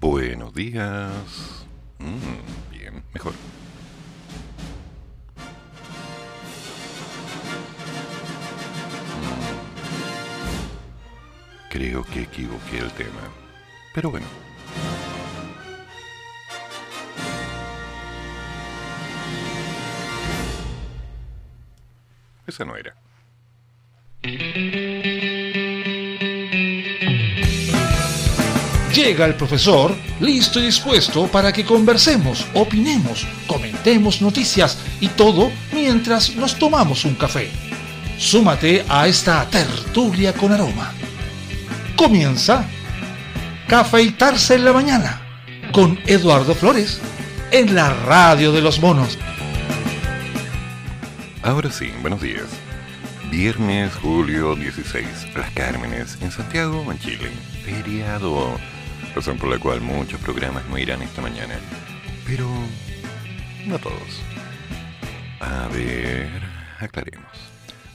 Buenos días. Mm, bien, mejor. Mm. Creo que equivoqué el tema. Pero bueno. Esa no era. Llega el profesor, listo y dispuesto para que conversemos, opinemos, comentemos noticias y todo mientras nos tomamos un café. Súmate a esta tertulia con aroma. Comienza Cafeitarse en la mañana con Eduardo Flores en la radio de los monos. Ahora sí, buenos días. Viernes, julio 16, Las Cármenes, en Santiago, en Chile. Feriado razón por la cual muchos programas no irán esta mañana. Pero no todos. A ver, aclaremos.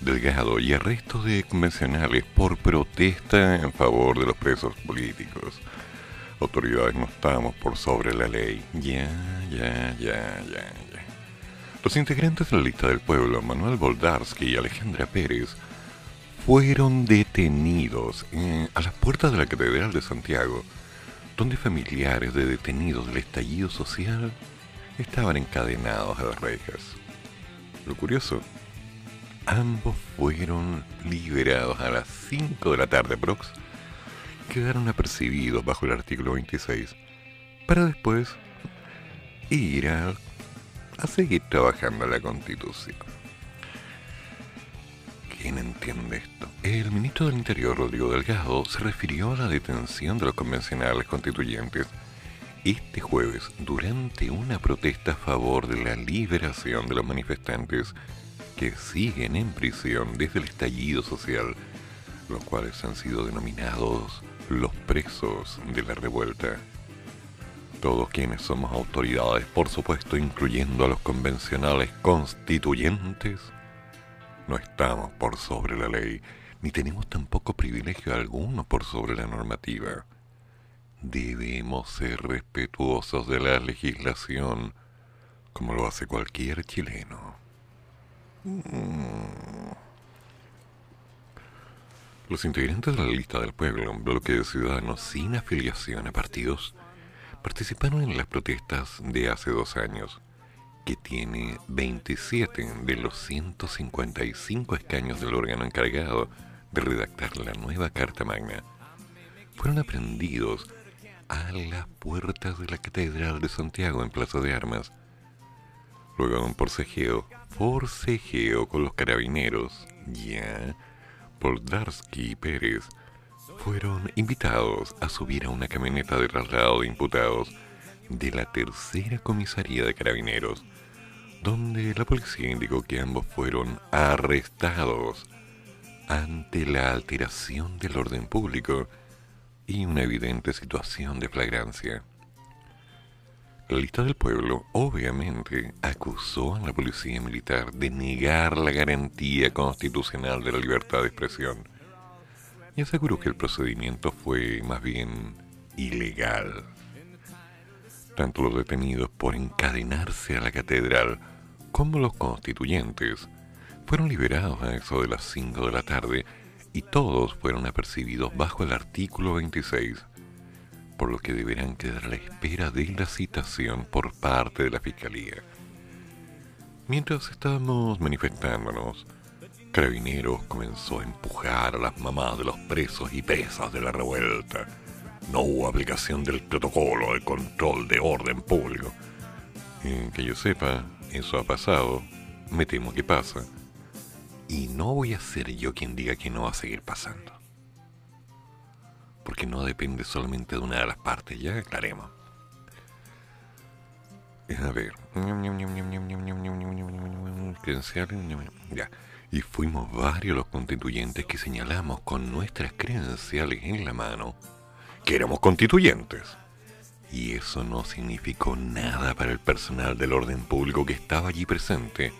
Delgado y arrestos de convencionales por protesta en favor de los presos políticos. Autoridades no estamos por sobre la ley. Ya, ya, ya, ya, ya. Los integrantes de la lista del pueblo, Manuel Boldarsky y Alejandra Pérez, fueron detenidos a las puertas de la Catedral de Santiago donde familiares de detenidos del estallido social estaban encadenados a las rejas. Lo curioso, ambos fueron liberados a las 5 de la tarde prox, quedaron apercibidos bajo el artículo 26, para después ir a, a seguir trabajando la constitución. ¿Quién entiende esto? El ministro del Interior, Rodrigo Delgado, se refirió a la detención de los convencionales constituyentes este jueves durante una protesta a favor de la liberación de los manifestantes que siguen en prisión desde el estallido social, los cuales han sido denominados los presos de la revuelta. Todos quienes somos autoridades, por supuesto incluyendo a los convencionales constituyentes, no estamos por sobre la ley, ni tenemos tampoco privilegio alguno por sobre la normativa. Debemos ser respetuosos de la legislación, como lo hace cualquier chileno. Mm. Los integrantes de la lista del pueblo, un bloque de ciudadanos sin afiliación a partidos, participaron en las protestas de hace dos años que tiene 27 de los 155 escaños del órgano encargado de redactar la nueva Carta Magna, fueron aprendidos a las puertas de la Catedral de Santiago en Plaza de Armas. Luego de un forcejeo, forcejeo con los carabineros, ya, Poldarsky y Pérez fueron invitados a subir a una camioneta de traslado de imputados de la tercera comisaría de carabineros donde la policía indicó que ambos fueron arrestados ante la alteración del orden público y una evidente situación de flagrancia. La lista del pueblo obviamente acusó a la policía militar de negar la garantía constitucional de la libertad de expresión y aseguró que el procedimiento fue más bien ilegal. Tanto los detenidos por encadenarse a la catedral como los constituyentes, fueron liberados a eso de las 5 de la tarde y todos fueron apercibidos bajo el artículo 26, por lo que deberán quedar a la espera de la citación por parte de la Fiscalía. Mientras estábamos manifestándonos, Carabineros comenzó a empujar a las mamás de los presos y presas de la revuelta. No hubo aplicación del protocolo de control de orden público. que yo sepa, eso ha pasado, me temo que pasa, y no voy a ser yo quien diga que no va a seguir pasando. Porque no depende solamente de una de las partes, ya aclaremos. A ver. Ya. Y fuimos varios los constituyentes que señalamos con nuestras credenciales en la mano que éramos constituyentes. Y eso no significó nada para el personal del orden público que estaba allí presente.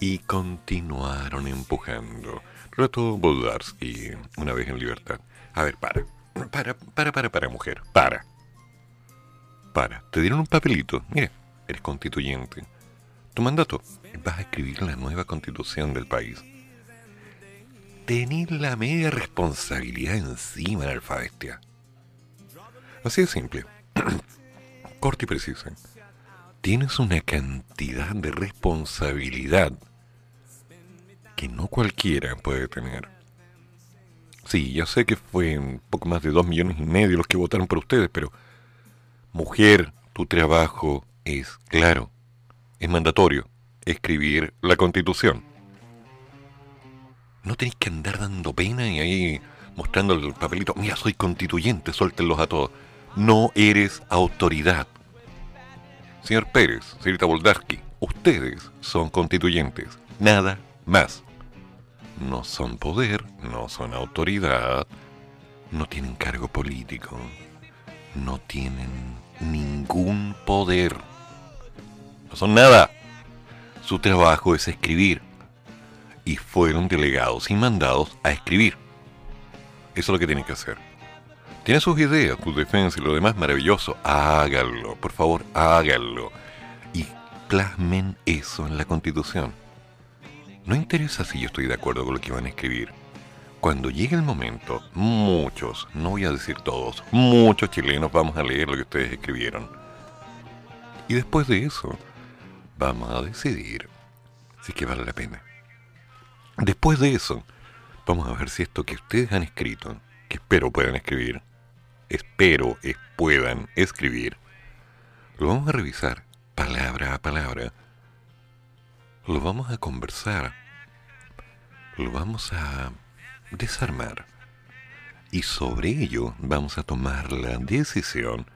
Y continuaron empujando. Reto Boldarsky, una vez en libertad. A ver, para. Para, para, para, para, mujer. Para. Para, te dieron un papelito. Mira, eres constituyente. Tu mandato, vas a escribir la nueva constitución del país. Tenés la media responsabilidad encima, la alfabestia. Así de simple. Corte y preciso. Tienes una cantidad de responsabilidad que no cualquiera puede tener. Sí, ya sé que fue un poco más de dos millones y medio los que votaron por ustedes, pero mujer, tu trabajo es claro, es mandatorio, escribir la constitución. No tenéis que andar dando pena y ahí mostrando el papelito, mira, soy constituyente, suéltenlos a todos. No eres autoridad. Señor Pérez, señorita Boldarsky, ustedes son constituyentes, nada más no son poder, no son autoridad, no tienen cargo político, no tienen ningún poder. No son nada. Su trabajo es escribir. Y fueron delegados y mandados a escribir. Eso es lo que tienen que hacer. Tienen sus ideas, sus defensas y lo demás maravilloso. Háganlo, por favor, háganlo. Y plasmen eso en la constitución. No interesa si yo estoy de acuerdo con lo que van a escribir. Cuando llegue el momento, muchos, no voy a decir todos, muchos chilenos vamos a leer lo que ustedes escribieron. Y después de eso, vamos a decidir si que vale la pena. Después de eso, vamos a ver si esto que ustedes han escrito, que espero puedan escribir, espero es puedan escribir, lo vamos a revisar palabra a palabra lo vamos a conversar, lo vamos a desarmar y sobre ello vamos a tomar la decisión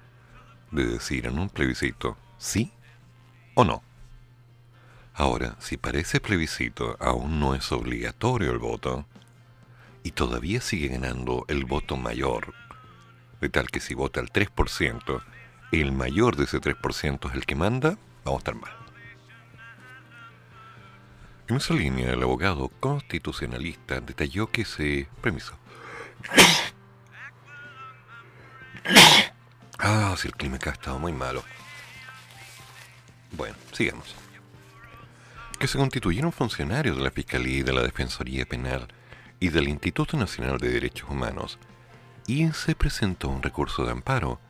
de decir en un plebiscito sí o no. Ahora, si para ese plebiscito aún no es obligatorio el voto, y todavía sigue ganando el voto mayor, de tal que si vota el 3%, el mayor de ese 3% es el que manda, vamos a estar mal. En esa línea, el abogado constitucionalista detalló que se... Permiso. Ah, si el clima acá ha estado muy malo. Bueno, sigamos. Que se constituyeron funcionarios de la Fiscalía y de la Defensoría Penal y del Instituto Nacional de Derechos Humanos y se presentó un recurso de amparo.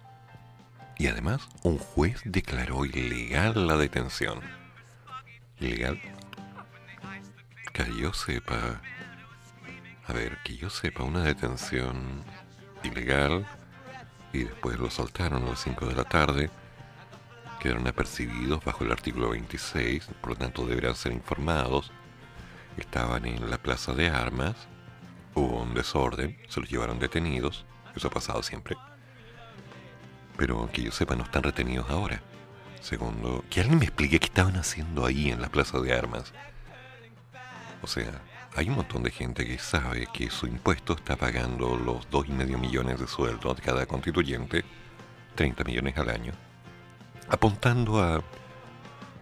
Y además, un juez declaró ilegal la detención. ¿Ilegal? Que yo sepa. A ver, que yo sepa, una detención ilegal y después lo soltaron a las 5 de la tarde. Quedaron apercibidos bajo el artículo 26, por lo tanto deberán ser informados. Estaban en la plaza de armas, hubo un desorden, se los llevaron detenidos, eso ha pasado siempre. Pero que yo sepa, no están retenidos ahora. Segundo, que alguien me explique qué estaban haciendo ahí en la plaza de armas. O sea, hay un montón de gente que sabe que su impuesto está pagando los dos y medio millones de sueldo de cada constituyente, 30 millones al año, apuntando a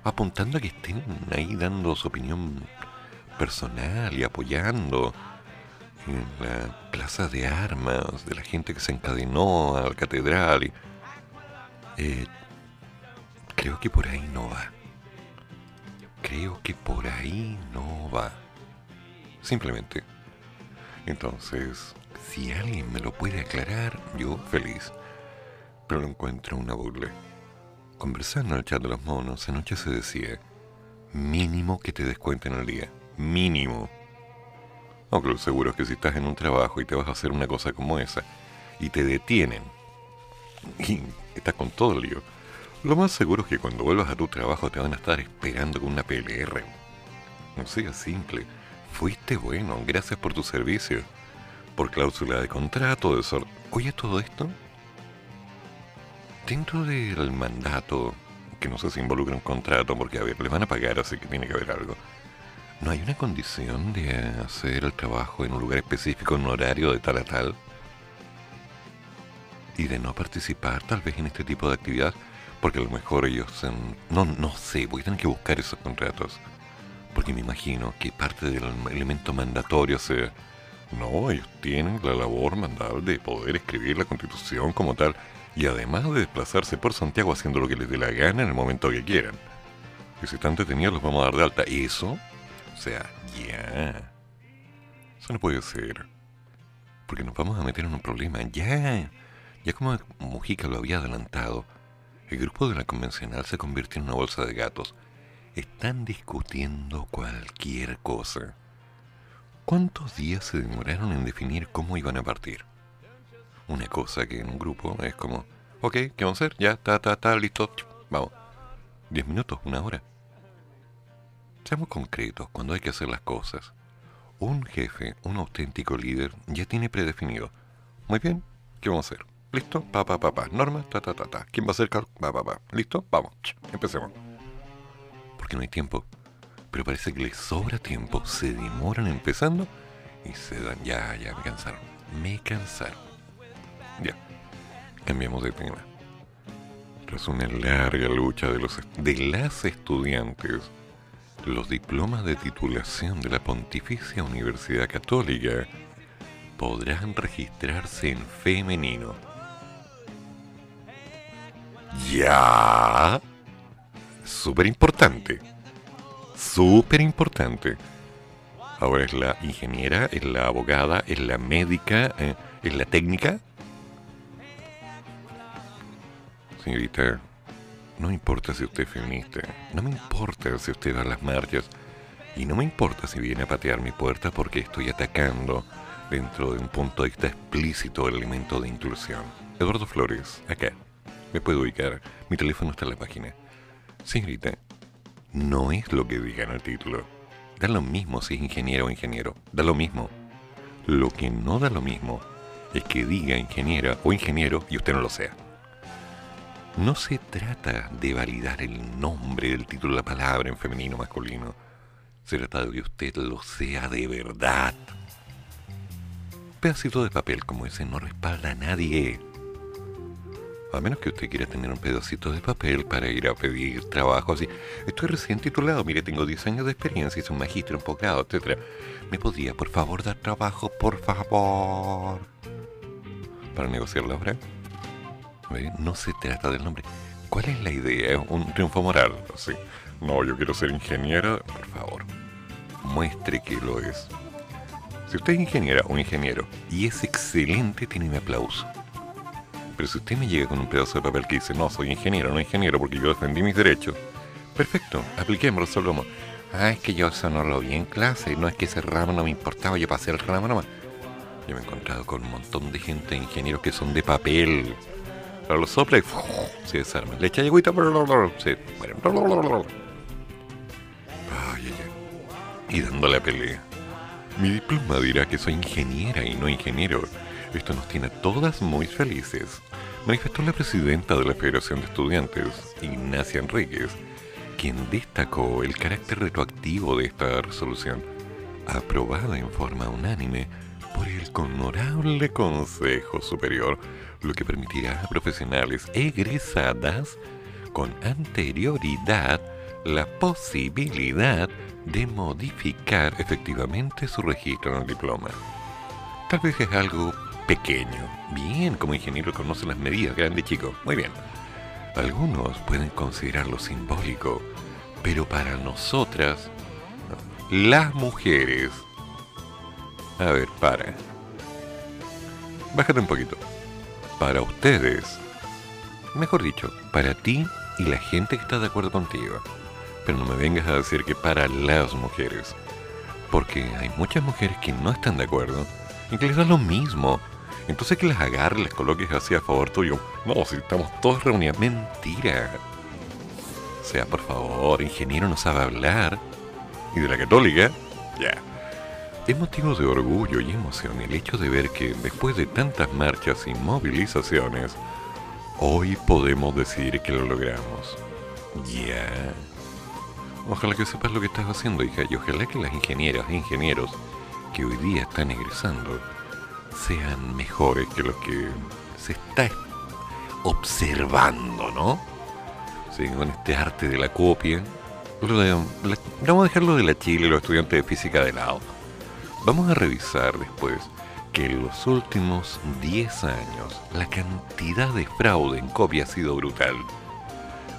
apuntando a que estén ahí dando su opinión personal y apoyando en la plaza de armas de la gente que se encadenó a la catedral. Eh, creo que por ahí no va. Creo que por ahí no va. Simplemente. Entonces, si alguien me lo puede aclarar, yo feliz. Pero lo encuentro una burla. Conversando en el chat de los monos, anoche se decía, mínimo que te descuenten al día. Mínimo. Aunque lo seguro es que si estás en un trabajo y te vas a hacer una cosa como esa, y te detienen, y estás con todo el lío, lo más seguro es que cuando vuelvas a tu trabajo te van a estar esperando con una PLR. No sea simple Fuiste bueno, gracias por tu servicio. Por cláusula de contrato, de sor... Oye, todo esto. Dentro del mandato, que no sé si involucra un contrato, porque a ver, les van a pagar, así que tiene que haber algo. ¿No hay una condición de hacer el trabajo en un lugar específico, en un horario de tal a tal? Y de no participar tal vez en este tipo de actividad, porque a lo mejor ellos... no, no sé, voy a tener que buscar esos contratos porque me imagino que parte del elemento mandatorio sea, no, ellos tienen la labor mandal de poder escribir la constitución como tal. y además de desplazarse por Santiago haciendo lo que les dé la gana en el momento que quieran. Y si están detenidos los vamos a dar de alta. Eso, sea, ya. Eso no puede ser. Porque nos vamos a meter en un problema. Ya. Ya como Mujica lo había adelantado, el grupo de la convencional se convierte en una bolsa de gatos. Están discutiendo cualquier cosa. ¿Cuántos días se demoraron en definir cómo iban a partir? Una cosa que en un grupo es como, ok, ¿qué vamos a hacer? Ya, está, está, está, listo, vamos. Diez minutos, una hora. Seamos concretos cuando hay que hacer las cosas. Un jefe, un auténtico líder, ya tiene predefinido. Muy bien, ¿qué vamos a hacer? ¿Listo? Pa, pa, pa, pa. Norma, ta, ta, ta, ta. ¿Quién va a hacer cargo? Pa, pa, pa. ¿Listo? Vamos. Empecemos. Porque no hay tiempo pero parece que les sobra tiempo, se demoran empezando y se dan, ya, ya, me cansaron, me cansaron. Ya, cambiamos de tema. Tras una larga lucha de, los, de las estudiantes, los diplomas de titulación de la Pontificia Universidad Católica podrán registrarse en femenino. Ya. Súper importante súper importante. Ahora es la ingeniera, es la abogada, es la médica, eh, es la técnica. Señorita, no importa si usted es feminista, no me importa si usted va a las marchas, y no me importa si viene a patear mi puerta porque estoy atacando dentro de un punto de vista explícito el elemento de inclusión. Eduardo Flores, acá. Me puedo ubicar. Mi teléfono está en la página. Señorita, no es lo que diga en el título. Da lo mismo si es ingeniero o ingeniero, da lo mismo. Lo que no da lo mismo es que diga ingeniera o ingeniero y usted no lo sea. No se trata de validar el nombre del título de la palabra en femenino o masculino. Se trata de que usted lo sea de verdad. pedacito de papel como ese no respalda a nadie. A menos que usted quiera tener un pedacito de papel para ir a pedir trabajo así. Estoy recién titulado, mire, tengo 10 años de experiencia, hice un magíster, un posgrado, etc. ¿Me podría, por favor, dar trabajo, por favor? Para negociar la obra. No se trata del nombre. ¿Cuál es la idea? ¿Un triunfo moral? No, yo quiero ser ingeniera. Por favor, muestre que lo es. Si usted es ingeniera o ingeniero y es excelente, tiene mi aplauso. Pero si usted me llega con un pedazo de papel que dice, no, soy ingeniero, no ingeniero, porque yo defendí mis derechos, perfecto, apliquemos, resolvamos. Ah, es que yo eso no lo vi en clase, no es que ese ramo no me importaba, yo pasé el ramo nomás. Yo me he encontrado con un montón de gente, ingenieros que son de papel. Pero los sopla y se desarman. Le echa agüita, Y dándole a pelea. Mi diploma dirá que soy ingeniera y no ingeniero. Esto nos tiene todas muy felices manifestó la presidenta de la Federación de Estudiantes, Ignacia Enríquez, quien destacó el carácter retroactivo de esta resolución, aprobada en forma unánime por el honorable Consejo Superior, lo que permitirá a profesionales egresadas con anterioridad la posibilidad de modificar efectivamente su registro en el diploma. Tal vez es algo pequeño. Bien, como ingeniero conoce las medidas, grande chico. Muy bien. Algunos pueden considerarlo simbólico, pero para nosotras, las mujeres... A ver, para. Bájate un poquito. Para ustedes, mejor dicho, para ti y la gente que está de acuerdo contigo. Pero no me vengas a decir que para las mujeres. Porque hay muchas mujeres que no están de acuerdo y que les da lo mismo entonces que las agarres, les coloques así a favor tuyo. No, si estamos todos reunidos. Mentira. O sea, por favor, ingeniero no sabe hablar. Y de la católica, ya. Es motivo de orgullo y emoción el hecho de ver que después de tantas marchas y movilizaciones, hoy podemos decir que lo logramos. Ya. Ojalá que sepas lo que estás haciendo, hija, y ojalá que las ingenieras e ingenieros que hoy día están egresando sean mejores que los que se está observando, ¿no? Sí, con este arte de la copia. Vamos a dejarlo de la Chile los estudiantes de física de lado. Vamos a revisar después que en los últimos 10 años la cantidad de fraude en copia ha sido brutal.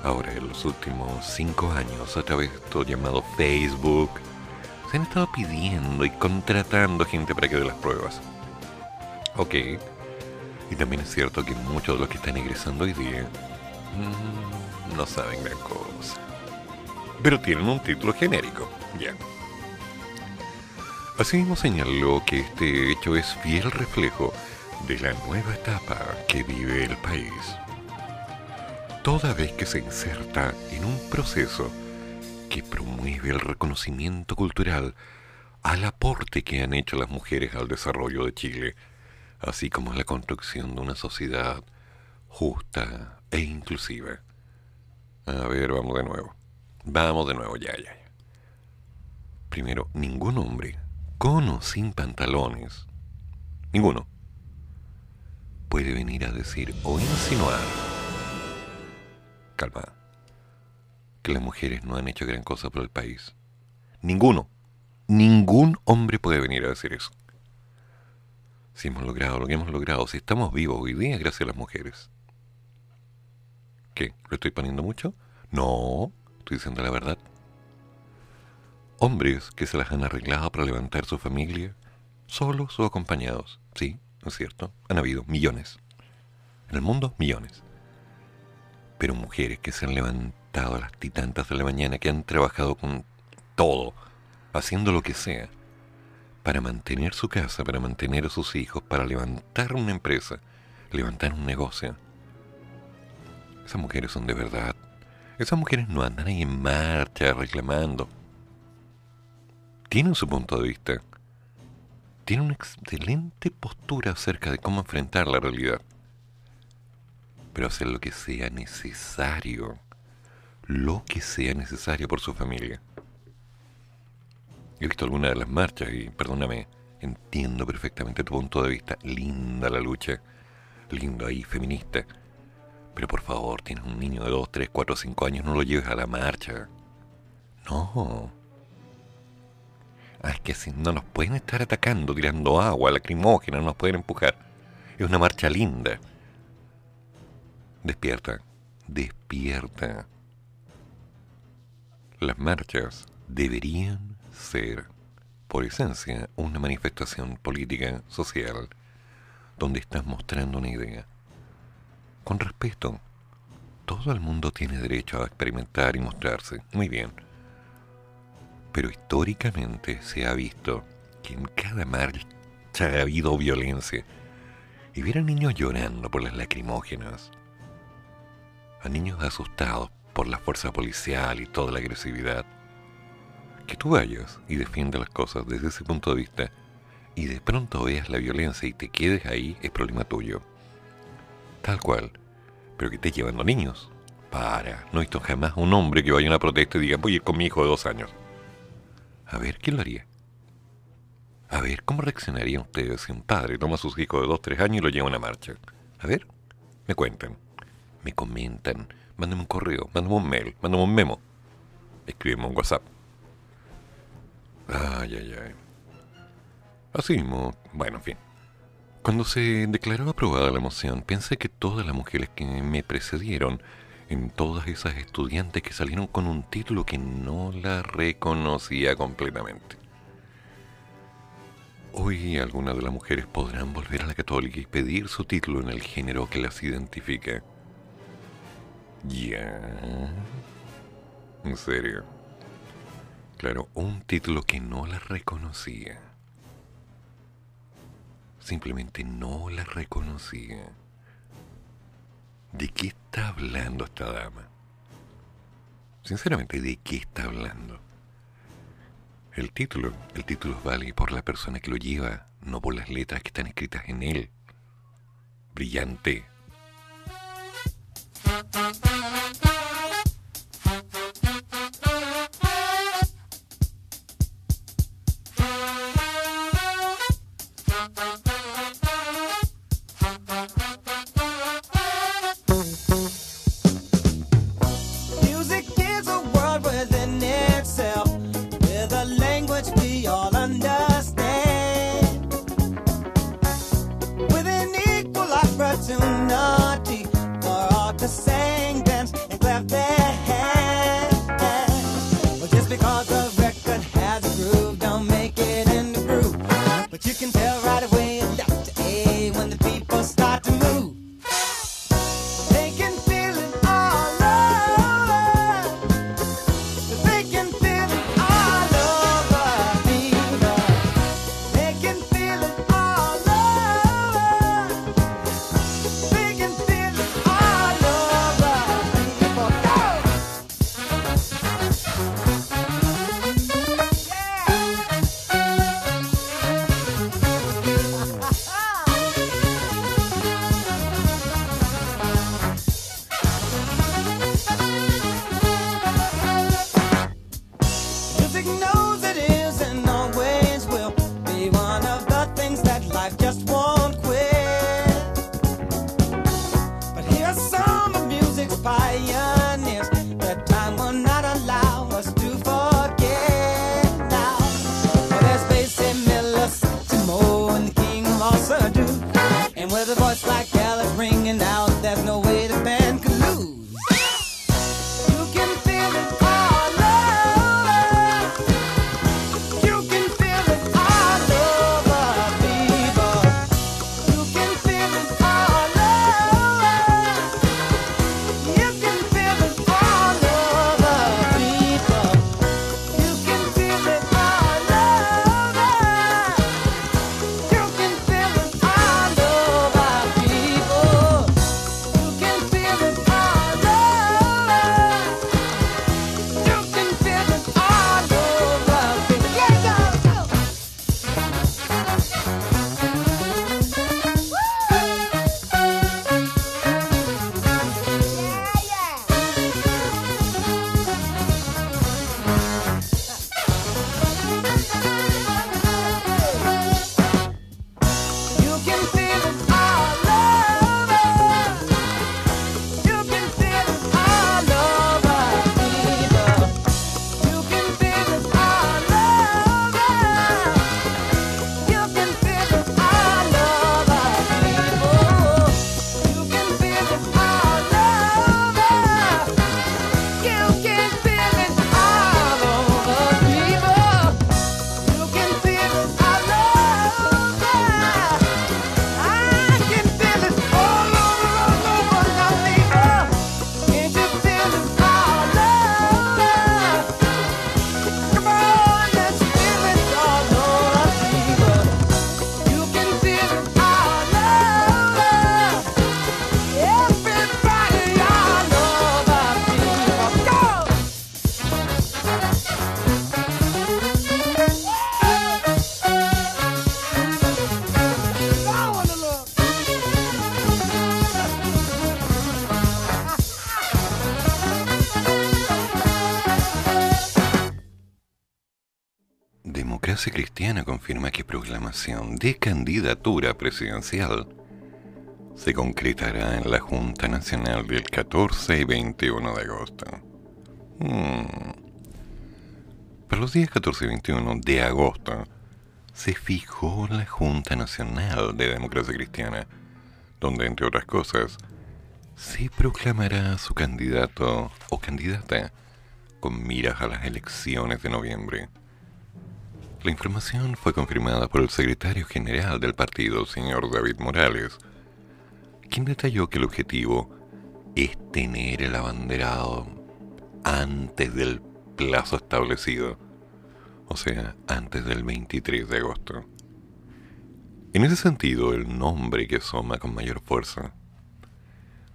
Ahora, en los últimos 5 años, a través de esto llamado Facebook, se han estado pidiendo y contratando gente para que dé las pruebas. Ok. Y también es cierto que muchos de los que están ingresando hoy día mm, no saben gran cosa. Pero tienen un título genérico. Ya. Asimismo señaló que este hecho es fiel reflejo de la nueva etapa que vive el país. Toda vez que se inserta en un proceso que promueve el reconocimiento cultural al aporte que han hecho las mujeres al desarrollo de Chile, así como a la construcción de una sociedad justa e inclusiva. A ver, vamos de nuevo. Vamos de nuevo, ya, ya. Primero, ningún hombre, con o sin pantalones, ninguno, puede venir a decir o insinuar, calma, que las mujeres no han hecho gran cosa por el país. Ninguno, ningún hombre puede venir a decir eso. Si hemos logrado lo que hemos logrado, si estamos vivos hoy día, gracias a las mujeres. ¿Qué? ¿Lo estoy poniendo mucho? No, estoy diciendo la verdad. Hombres que se las han arreglado para levantar su familia, solos o acompañados. Sí, es cierto, han habido millones. En el mundo, millones. Pero mujeres que se han levantado a las titantas de la mañana, que han trabajado con todo, haciendo lo que sea, para mantener su casa, para mantener a sus hijos, para levantar una empresa, levantar un negocio. Esas mujeres son de verdad. Esas mujeres no andan ahí en marcha reclamando. Tienen su punto de vista. Tienen una excelente postura acerca de cómo enfrentar la realidad. Pero hacer lo que sea necesario. Lo que sea necesario por su familia. He visto algunas de las marchas y, perdóname, entiendo perfectamente tu punto de vista. Linda la lucha. Lindo ahí, feminista. Pero por favor, tienes un niño de 2, 3, 4, 5 años, no lo lleves a la marcha. No. Ah, es que si no nos pueden estar atacando, tirando agua, lacrimógena, no nos pueden empujar. Es una marcha linda. Despierta, despierta. Las marchas deberían ser, por esencia, una manifestación política, social, donde estás mostrando una idea. Con respeto, todo el mundo tiene derecho a experimentar y mostrarse. Muy bien. Pero históricamente se ha visto que en cada marcha ha habido violencia. Y ver a niños llorando por las lacrimógenas, a niños asustados por la fuerza policial y toda la agresividad, que tú vayas y defiendas las cosas desde ese punto de vista y de pronto veas la violencia y te quedes ahí es problema tuyo. Tal cual. Pero que estés llevando niños. Para. No he visto jamás un hombre que vaya a una protesta y diga voy a con mi hijo de dos años. A ver, ¿quién lo haría? A ver, ¿cómo reaccionarían ustedes si un padre toma a sus hijos de dos, tres años y lo lleva a una marcha? A ver, me cuentan, me comentan, mándenme un correo, mándenme un mail, mándenme un memo, escríbeme un WhatsApp. Ay, ay, ay. Así mismo, bueno, en fin. Cuando se declaró aprobada la moción, pensé que todas las mujeres que me precedieron, en todas esas estudiantes que salieron con un título que no la reconocía completamente. Hoy algunas de las mujeres podrán volver a la católica y pedir su título en el género que las identifique. Ya. En serio. Claro, un título que no la reconocía. Simplemente no la reconocía. ¿De qué está hablando esta dama? Sinceramente, ¿de qué está hablando? El título, el título vale por la persona que lo lleva, no por las letras que están escritas en él. Brillante. Confirma que proclamación de candidatura presidencial se concretará en la Junta Nacional del 14 y 21 de agosto. Hmm. Para los días 14 y 21 de agosto se fijó la Junta Nacional de Democracia Cristiana, donde, entre otras cosas, se proclamará su candidato o candidata con miras a las elecciones de noviembre. La información fue confirmada por el secretario general del partido, señor David Morales, quien detalló que el objetivo es tener el abanderado antes del plazo establecido, o sea, antes del 23 de agosto. En ese sentido, el nombre que asoma con mayor fuerza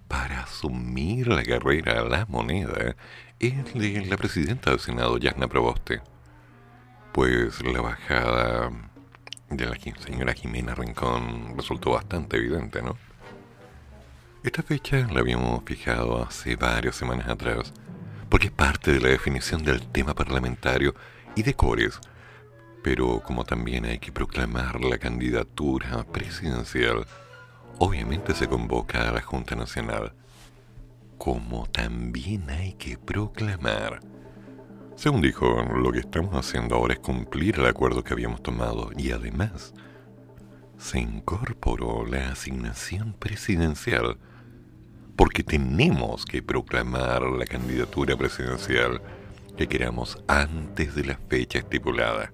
para asumir la carrera a la moneda es de la presidenta del Senado, Yasna Proboste pues la bajada de la señora Jimena Rincón resultó bastante evidente, ¿no? Esta fecha la habíamos fijado hace varias semanas atrás, porque es parte de la definición del tema parlamentario y de Cores, pero como también hay que proclamar la candidatura presidencial, obviamente se convoca a la Junta Nacional, como también hay que proclamar según dijo, lo que estamos haciendo ahora es cumplir el acuerdo que habíamos tomado y además se incorporó la asignación presidencial porque tenemos que proclamar la candidatura presidencial que queramos antes de la fecha estipulada.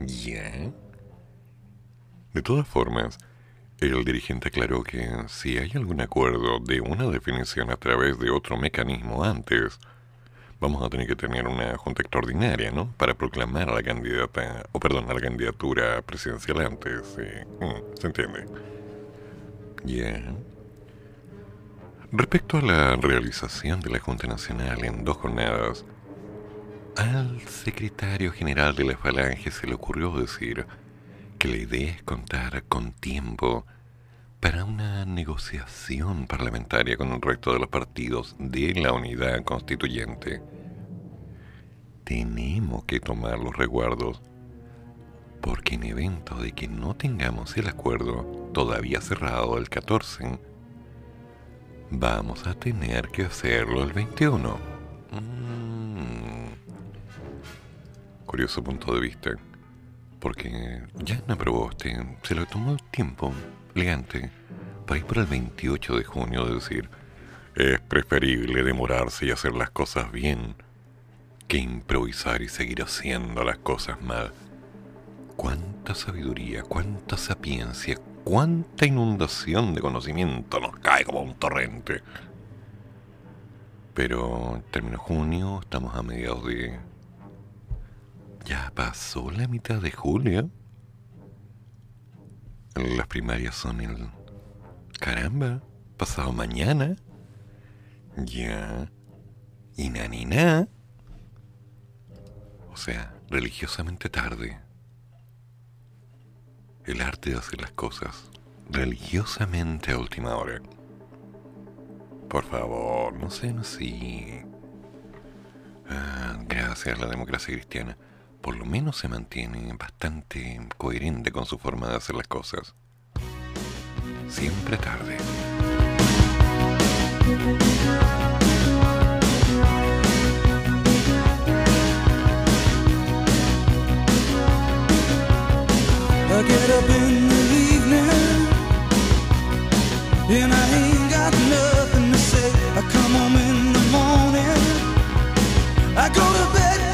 ¿Ya? De todas formas, el dirigente aclaró que si hay algún acuerdo de una definición a través de otro mecanismo antes, vamos a tener que tener una junta extraordinaria, ¿no? Para proclamar a la candidata, o perdón, a la candidatura presidencial antes. Mm, ¿Se entiende? Ya. Respecto a la realización de la Junta Nacional en dos jornadas, al secretario general de la Falange se le ocurrió decir que la idea es contar con tiempo para una negociación parlamentaria con el resto de los partidos de la unidad constituyente. Tenemos que tomar los reguardos, porque en evento de que no tengamos el acuerdo todavía cerrado el 14, vamos a tener que hacerlo el 21. Mm. Curioso punto de vista, porque ya no aprobó usted, se lo tomó el tiempo elegante para ir por el 28 de junio, decir, es preferible demorarse y hacer las cosas bien que improvisar y seguir haciendo las cosas mal. Cuánta sabiduría, cuánta sapiencia, cuánta inundación de conocimiento nos cae como un torrente. Pero en términos junio, estamos a mediados de... Ya pasó la mitad de julio. Las primarias son el... Caramba, pasado mañana. Ya. Y nanina. O sea, religiosamente tarde. El arte de hacer las cosas religiosamente a última hora. Por favor, no sean así. Ah, gracias a la democracia cristiana. Por lo menos se mantiene bastante coherente con su forma de hacer las cosas. Siempre tarde. I get up in the evening and I ain't got nothing to say. I come home in the morning. I go to bed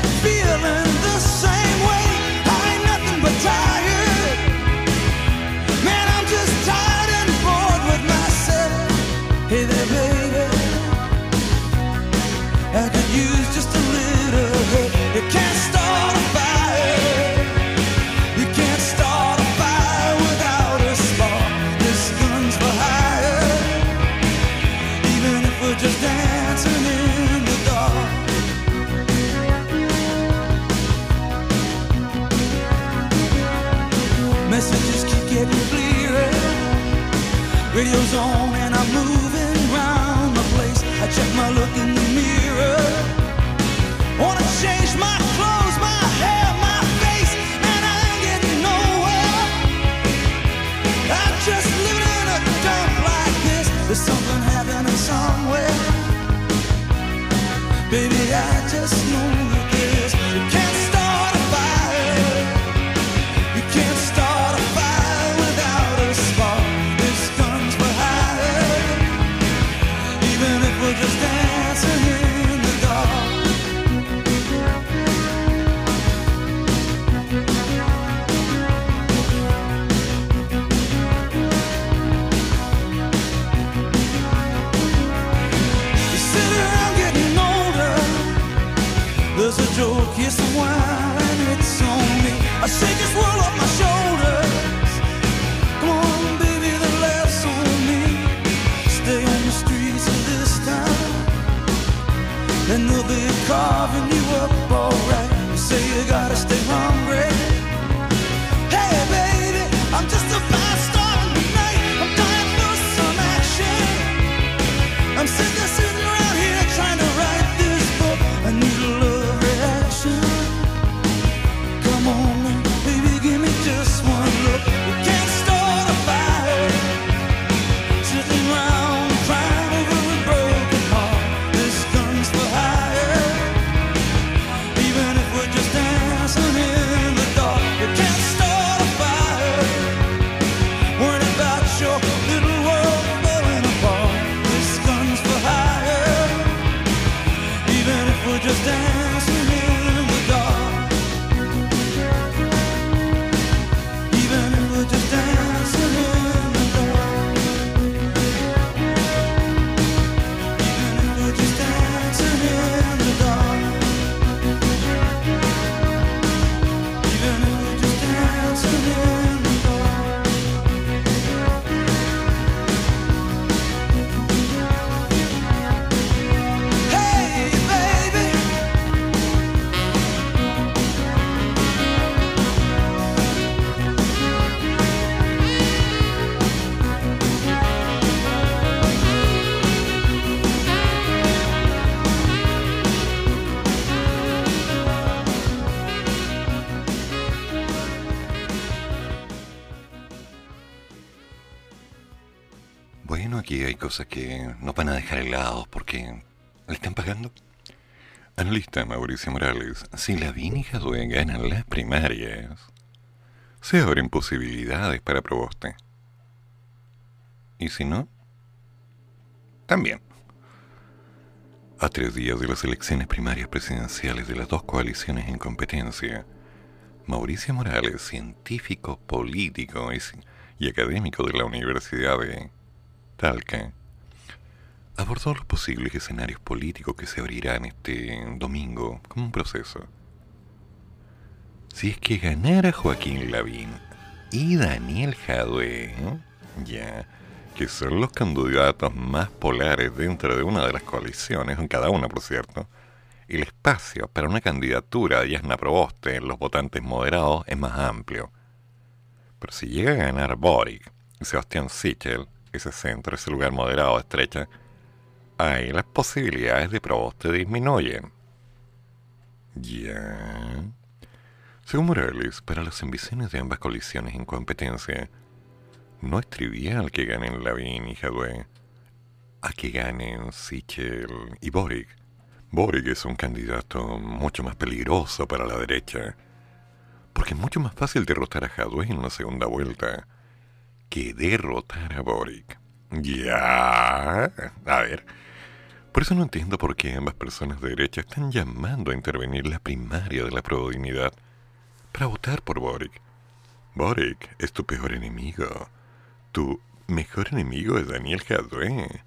There's a joke, yes, a wine, it's on me. I shake this world off my que no van a dejar helados porque le están pagando. Analista Mauricio Morales, si la y Jadue ganan las primarias, se abren posibilidades para Proboste. ¿Y si no? También. A tres días de las elecciones primarias presidenciales de las dos coaliciones en competencia, Mauricio Morales, científico, político y, académico de la Universidad de Talca, abordó los posibles escenarios políticos que se abrirán este domingo como un proceso. Si es que ganara Joaquín Lavín y Daniel Jadwe, ya, que son los candidatos más polares dentro de una de las coaliciones, en cada una por cierto, el espacio para una candidatura de Yasna Proboste en los votantes moderados es más amplio. Pero si llega a ganar Boric y Sebastián Sichel, ese centro, ese lugar moderado estrecha, ahí las posibilidades de Proboste disminuyen. Ya. Según Morales, para las ambiciones de ambas coaliciones en competencia, no es trivial que ganen Lavín y Jadwe, a que ganen Sichel y Boric Boric es un candidato mucho más peligroso para la derecha, porque es mucho más fácil derrotar a Jadwe en una segunda vuelta que derrotar a Boric. Ya, a ver. Por eso no entiendo por qué ambas personas de derecha están llamando a intervenir la primaria de la probabilidad para votar por Boric. Boric es tu peor enemigo. Tu mejor enemigo es Daniel Jadwe.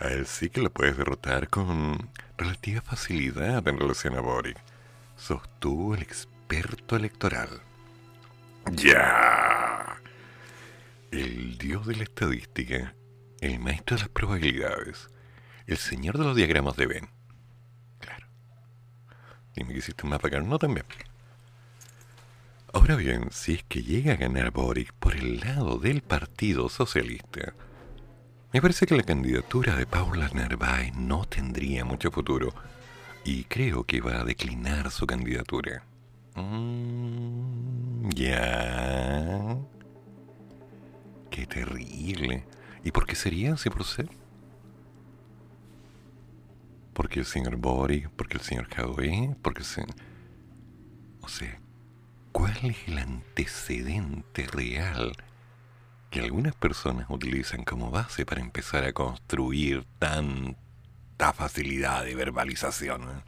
A él sí que lo puedes derrotar con relativa facilidad en relación a Boric. Sos tú el experto electoral. Ya. El dios de la estadística, el maestro de las probabilidades, el señor de los diagramas de Venn. Claro. Dime que hiciste un mapa no también. Ahora bien, si es que llega a ganar Boric por el lado del Partido Socialista, me parece que la candidatura de Paula Narváez no tendría mucho futuro y creo que va a declinar su candidatura. Mm, ya. Qué terrible. ¿Y por qué sería así por ser? Porque el señor Boric, porque el señor Jadwe, porque se... O sea, ¿cuál es el antecedente real que algunas personas utilizan como base para empezar a construir tanta facilidad de verbalización.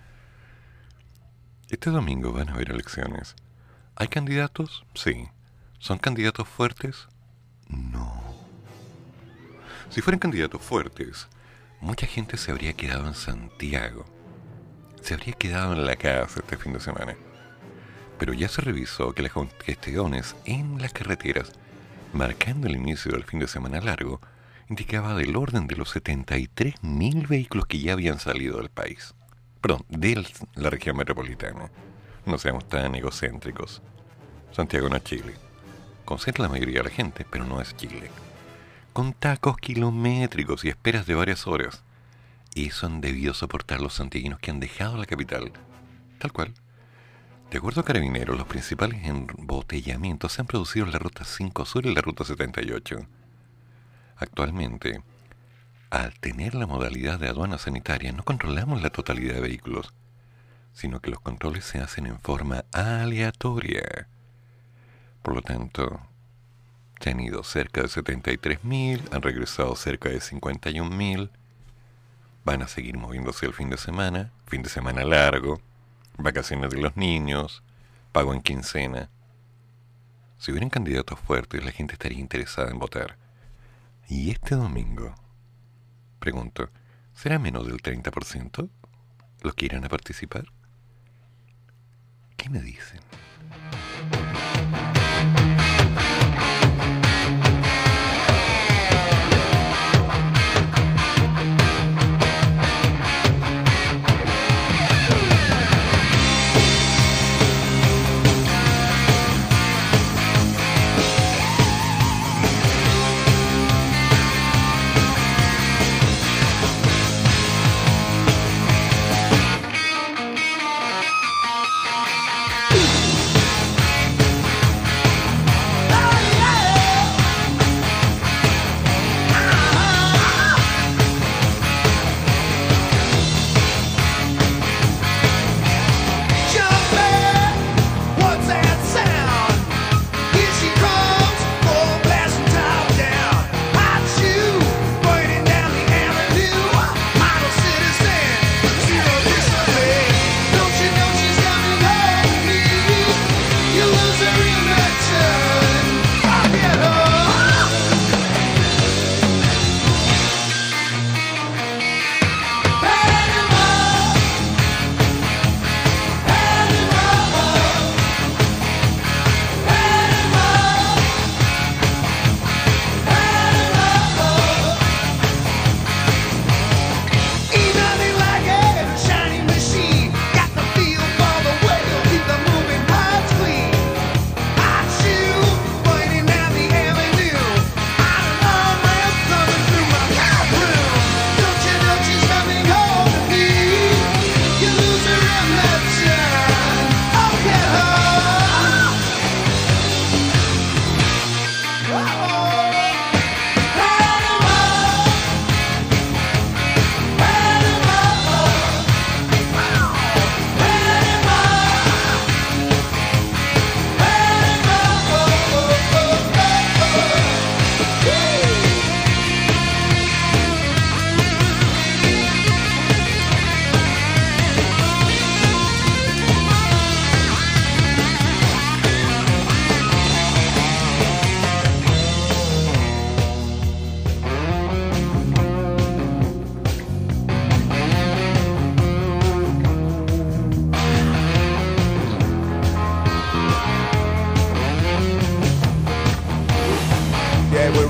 Este domingo van a haber elecciones. ¿Hay candidatos? Sí. ¿Son candidatos fuertes? No. Si fueran candidatos fuertes, mucha gente se habría quedado en Santiago. Se habría quedado en la casa este fin de semana. Pero ya se revisó que las congestiones en las carreteras marcando el inicio del fin de semana largo, indicaba del orden de los 73.000 vehículos que ya habían salido del país. Perdón, de la región metropolitana. No seamos tan egocéntricos. Santiago no es Chile. Concentra la mayoría de la gente, pero no es Chile. Con tacos kilométricos y esperas de varias horas. Eso han debido soportar los santiaguinos que han dejado la capital. Tal cual. De acuerdo a Carabineros, los principales embotellamientos se han producido en la Ruta 5 Sur y la Ruta 78. Actualmente, al tener la modalidad de aduana sanitaria, no controlamos la totalidad de vehículos, sino que los controles se hacen en forma aleatoria. Por lo tanto, han ido cerca de 73.000, han regresado cerca de 51.000, van a seguir moviéndose el fin de semana, fin de semana largo, vacaciones de los niños, pago en quincena. Si hubieran candidatos fuertes, la gente estaría interesada en votar. ¿Y este domingo? Pregunto, ¿será menos del 30% los que irán a participar? ¿Qué me dicen?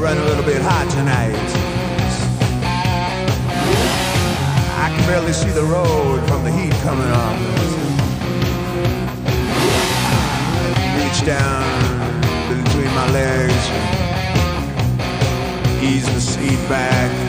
Running a little bit hot tonight. I can barely see the road from the heat coming up. Reach down between my legs, ease the seat back.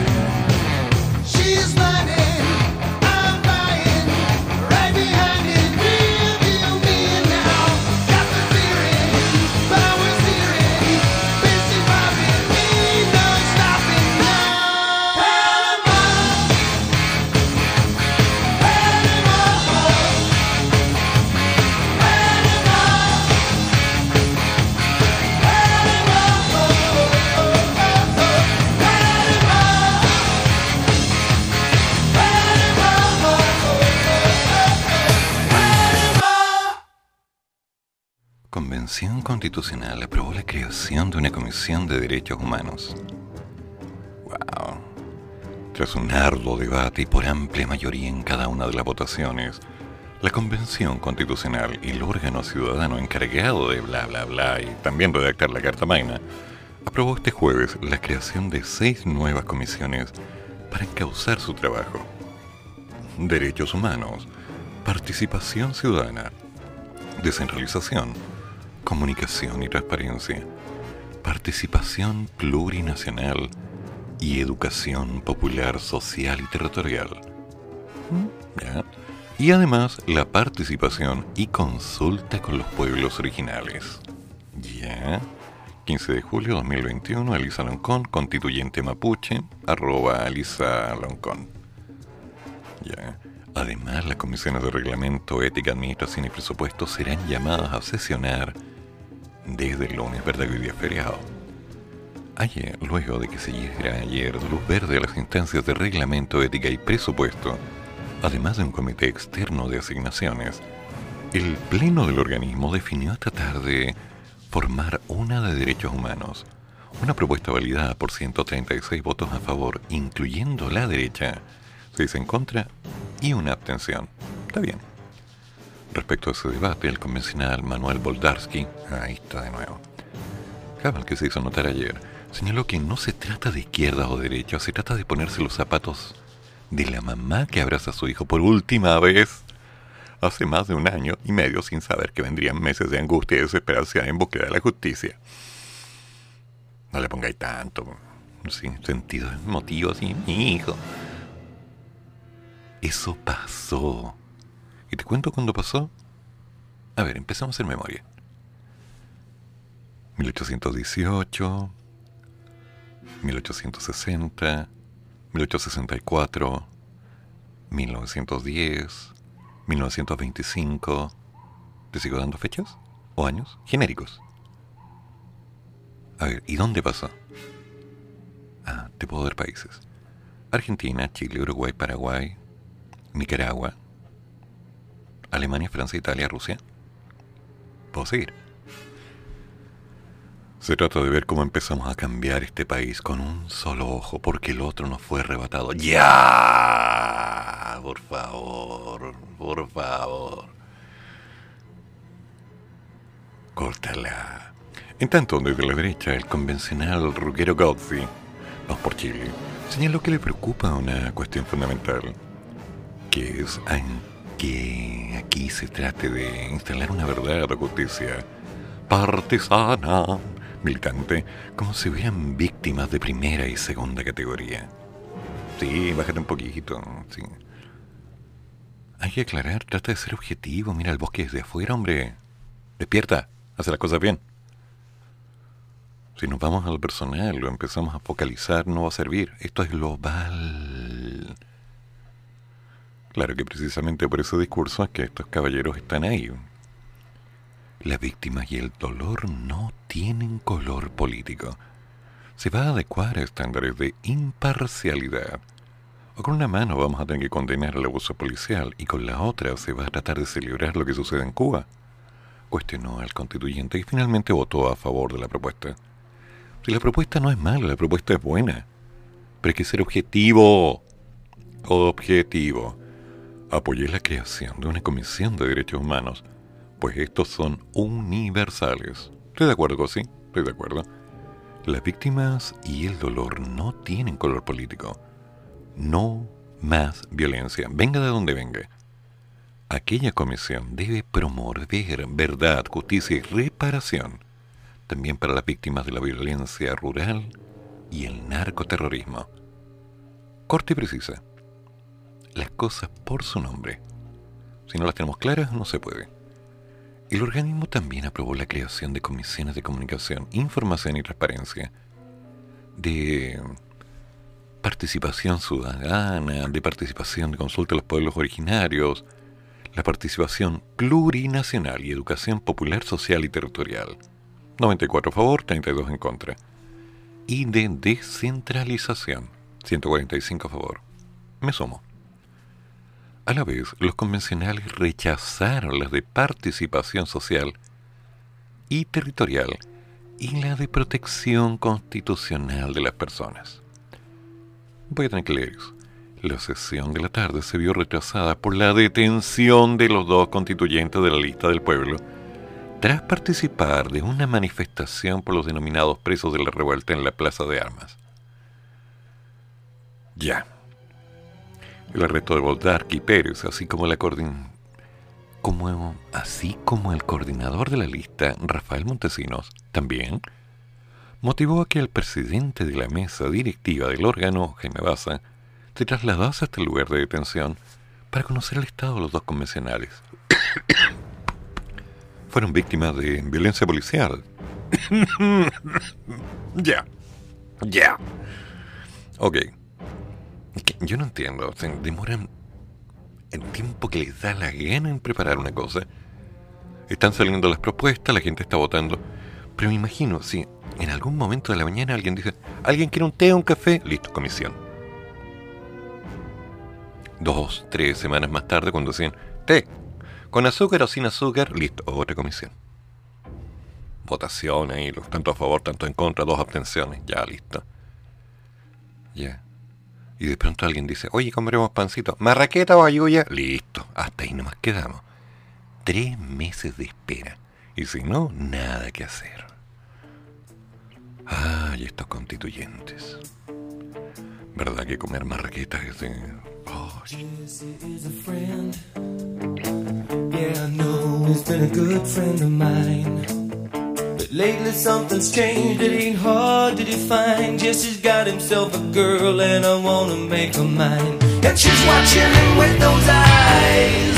Constitucional aprobó la creación de una Comisión de Derechos Humanos. ¡Wow! Tras un arduo debate y por amplia mayoría en cada una de las votaciones, la Convención Constitucional y el órgano ciudadano encargado de bla bla bla y también redactar la Carta Magna aprobó este jueves la creación de seis nuevas comisiones para encauzar su trabajo. Derechos humanos, participación ciudadana, descentralización, comunicación y transparencia, participación plurinacional y educación popular, social y territorial. Y además la participación y consulta con los pueblos originales. ¿Ya? 15 de julio de 2021, Alisa Loncón, constituyente mapuche, arroba Alisa Loncón. ¿Ya? Además, las comisiones de reglamento, ética, administración y presupuesto serán llamadas a sesionar desde el lunes, ¿verdad que hoy día feriado? Ayer, luego de que se diera ayer luz verde a las instancias de reglamento, ética y presupuesto, además de un comité externo de asignaciones, el pleno del organismo definió tratar de formar una de derechos humanos, una propuesta validada por 136 votos a favor, incluyendo la derecha, seis en contra y una abstención. Está bien. Respecto a ese debate, el convencional Manuel Boldarsky, ahí está de nuevo, cabal que se hizo notar ayer, señaló que no se trata de izquierda o derecha, se trata de ponerse los zapatos de la mamá que abraza a su hijo por última vez hace más de un año y medio sin saber que vendrían meses de angustia y desesperación en búsqueda de la justicia. No le pongáis tanto, sin sentido motivo, así, mi hijo. Eso pasó. ¿Y te cuento cuándo pasó? A ver, empezamos en memoria. 1818, 1860, 1864, 1910, 1925. ¿Te sigo dando fechas? ¿O años? Genéricos. A ver, ¿y dónde pasó? Ah, te puedo dar países. Argentina, Chile, Uruguay, Paraguay, Nicaragua, Alemania, Francia, Italia, Rusia. Puedo seguir. Se trata de ver cómo empezamos a cambiar este país con un solo ojo, porque el otro nos fue arrebatado. ¡Ya! Por favor, por favor. Córtala. En tanto, desde la derecha, el convencional Ruggero Gozzi, vamos por Chile, señaló que le preocupa una cuestión fundamental, que es que aquí se trate de instalar una verdadera justicia partisana, militante, como si hubieran víctimas de primera y segunda categoría. Sí, bájate un poquito, sí. Hay que aclarar, trata de ser objetivo, mira el bosque desde afuera, hombre. Despierta, hace las cosas bien. Si nos vamos al personal, lo empezamos a focalizar, no va a servir. Esto es global. Claro que precisamente por ese discurso es que estos caballeros están ahí. Las víctimas y el dolor no tienen color político. Se va a adecuar a estándares de imparcialidad. O con una mano vamos a tener que condenar el abuso policial y con la otra se va a tratar de celebrar lo que sucede en Cuba. Cuestionó al constituyente y finalmente votó a favor de la propuesta. Si la propuesta no es mala, la propuesta es buena. Pero hay que ser objetivo. Objetivo apoyé la creación de una comisión de derechos humanos, pues estos son universales. Estoy de acuerdo, sí, estoy de acuerdo. Las víctimas y el dolor no tienen color político. No más violencia, venga de donde venga. Aquella comisión debe promover verdad, justicia y reparación, también para las víctimas de la violencia rural y el narcoterrorismo. Corte y precisa. Las cosas por su nombre. Si no las tenemos claras, no se puede. El organismo también aprobó la creación de comisiones de comunicación, información y transparencia, de participación ciudadana, de participación de consulta a los pueblos originarios, la participación plurinacional y educación popular, social y territorial. 94 a favor, 32 en contra. Y de descentralización, 145 a favor. Me sumo. A la vez, los convencionales rechazaron las de participación social y territorial y la de protección constitucional de las personas. Voy a tener que leer. La sesión de la tarde se vio retrasada por la detención de los dos constituyentes de la lista del pueblo tras participar de una manifestación por los denominados presos de la revuelta en la Plaza de Armas. Ya el arresto de Boldark y Pérez, así como la como así como el coordinador de la lista, Rafael Montesinos, también motivó a que el presidente de la mesa directiva del órgano, Jaime Baza, se trasladase hasta el lugar de detención para conocer el estado de los dos convencionales. Fueron víctimas de violencia policial. Ya. Ya. Ok yo no entiendo. demoran el tiempo que les da la gana en preparar una cosa. Están saliendo las propuestas, la gente está votando. Pero me imagino, si en algún momento de la mañana alguien dice, ¿alguien quiere un té o un café? Listo, comisión. Dos, tres semanas más tarde, cuando decían, té, con azúcar o sin azúcar, listo, otra comisión. Votación ahí, tanto a favor, tanto en contra, dos abstenciones, ya listo. Ya y de pronto alguien dice, oye, comeremos pancito, marraqueta o ayuya, listo, hasta ahí nomás quedamos. Tres meses de espera. Y si no, nada que hacer. Ay, estos constituyentes. ¿Verdad que comer marraqueta es de... Lately something's changed, it ain't hard to define. Jesse's got himself a girl and I wanna make her mine. And she's watching him with those eyes.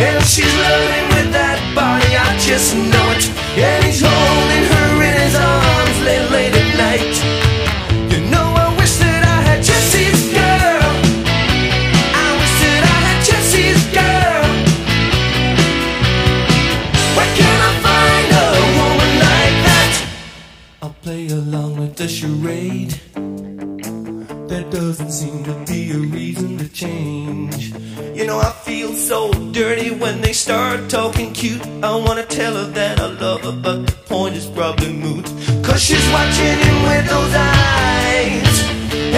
And she's loving with that body, I just know it. And he's holding her in his arms late, late at night. The charade. There doesn't seem to be a reason to change. You know, I feel so dirty when they start talking cute. I wanna tell her that I love her, but the point is probably moot. Cause she's watching him with those eyes.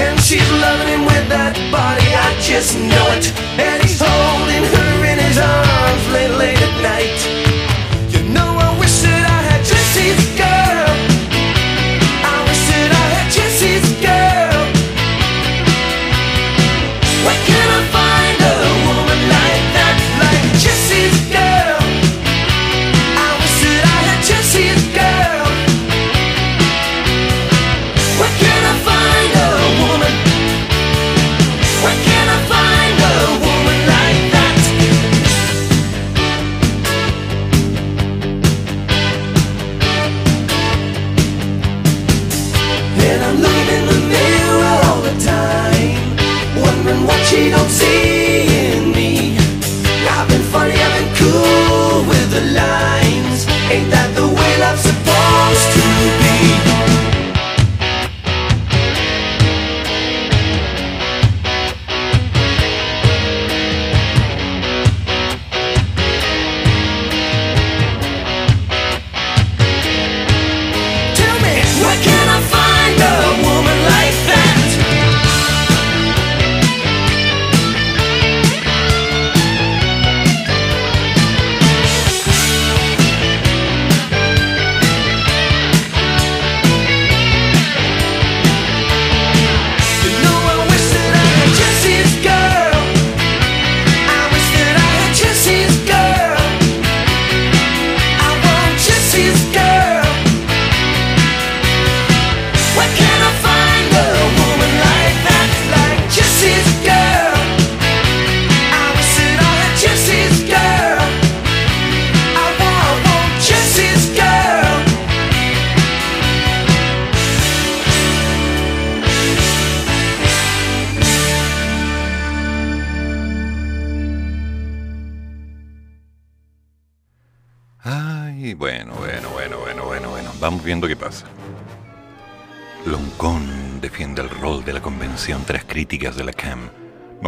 And she's loving him with that body, I just know it. And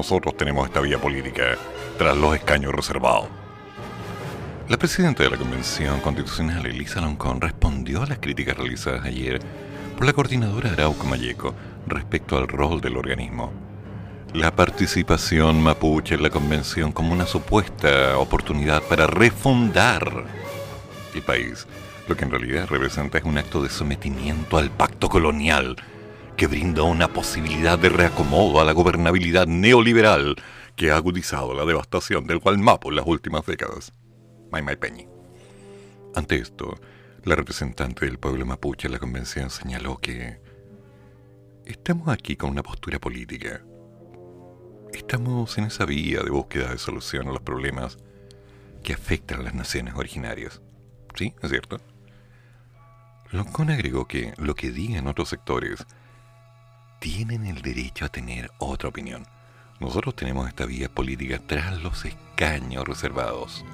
Nosotros tenemos esta vía política tras los escaños reservados. La presidenta de la Convención Constitucional, Elisa Loncón, respondió a las críticas realizadas ayer por la coordinadora Arauco Mayeco respecto al rol del organismo. La participación mapuche en la convención como una supuesta oportunidad para refundar el país, lo que en realidad representa es un acto de sometimiento al pacto colonial que brinda una posibilidad de reacomodo a la gobernabilidad neoliberal que ha agudizado la devastación del Gualmapo en las últimas décadas. Maymay Peñi. Ante esto, la representante del pueblo mapuche en la convención señaló que estamos aquí con una postura política. Estamos en esa vía de búsqueda de solución a los problemas que afectan a las naciones originarias. ¿Sí? ¿Es cierto? Loncón agregó que lo que digan otros sectores tienen el derecho a tener otra opinión. Nosotros tenemos esta vía política tras los escaños reservados.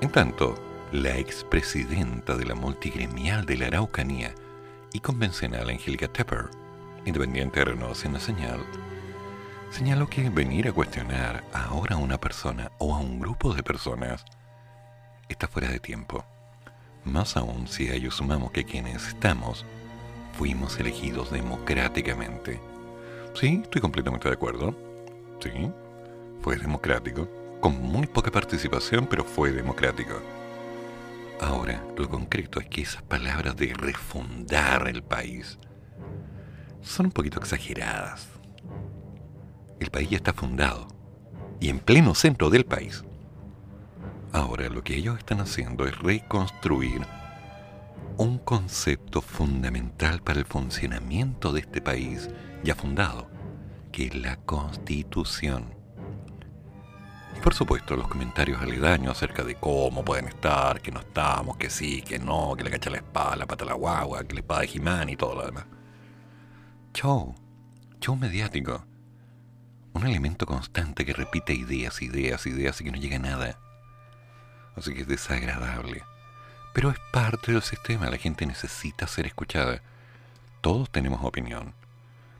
En tanto, la expresidenta de la multigremial de la Araucanía y convencional Angélica Tepper, independiente de Renovación Nacional, señaló que venir a cuestionar ahora a una persona o a un grupo de personas está fuera de tiempo. Más aún si a ello sumamos que quienes estamos fuimos elegidos democráticamente. Sí, estoy completamente de acuerdo. Sí, fue democrático con muy poca participación, pero fue democrático. Ahora, lo concreto es que esas palabras de refundar el país son un poquito exageradas. El país ya está fundado y en pleno centro del país. Ahora, lo que ellos están haciendo es reconstruir un concepto fundamental para el funcionamiento de este país ya fundado, que es la Constitución. Y por supuesto, los comentarios aledaños acerca de cómo pueden estar, que no estamos, que sí, que no, que le cacha la espada, la pata la guagua, que la espada de Jimán y todo lo demás. Show, show mediático. Un elemento constante que repite ideas, ideas, ideas y que no llega a nada. Así que es desagradable. Pero es parte del sistema, la gente necesita ser escuchada. Todos tenemos opinión.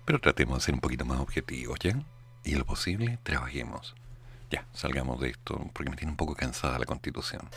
Pero tratemos de ser un poquito más objetivos, ¿ya? Y lo posible, trabajemos. Ya, salgamos de esto, porque me tiene un poco cansada la constitución.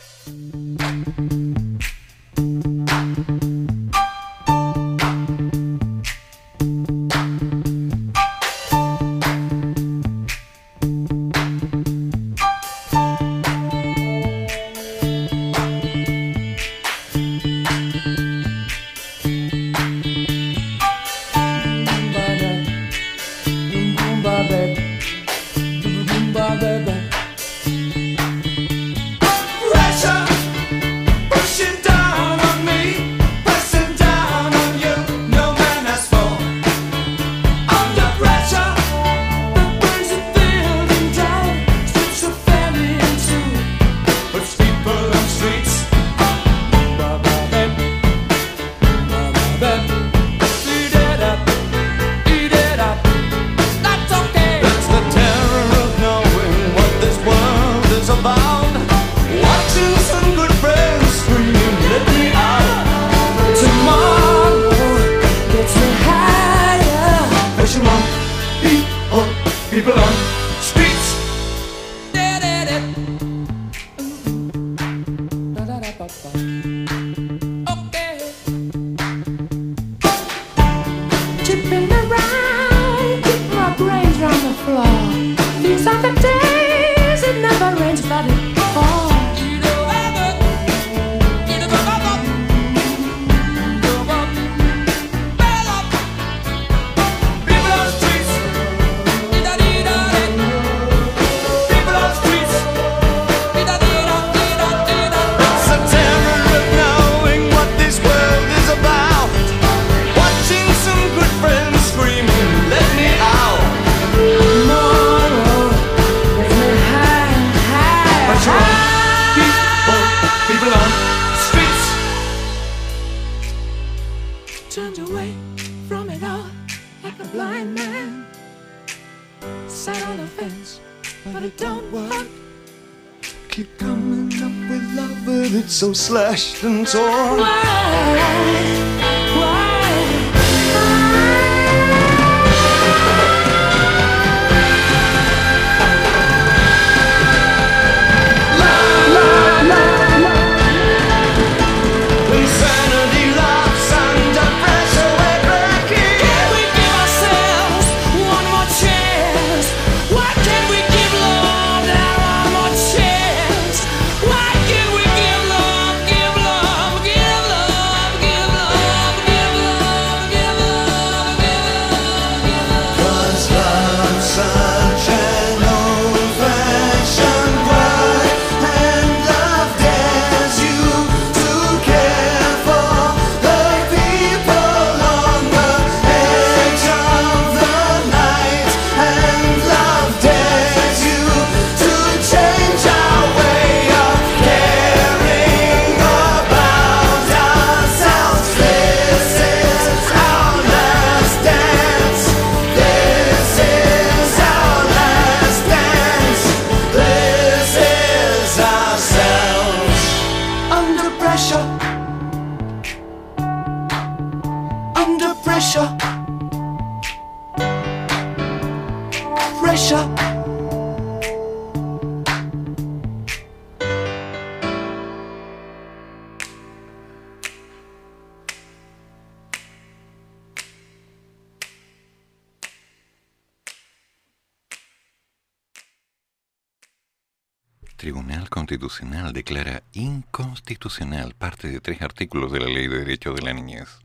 Tribunal Constitucional declara inconstitucional parte de tres artículos de la Ley de Derechos de la Niñez.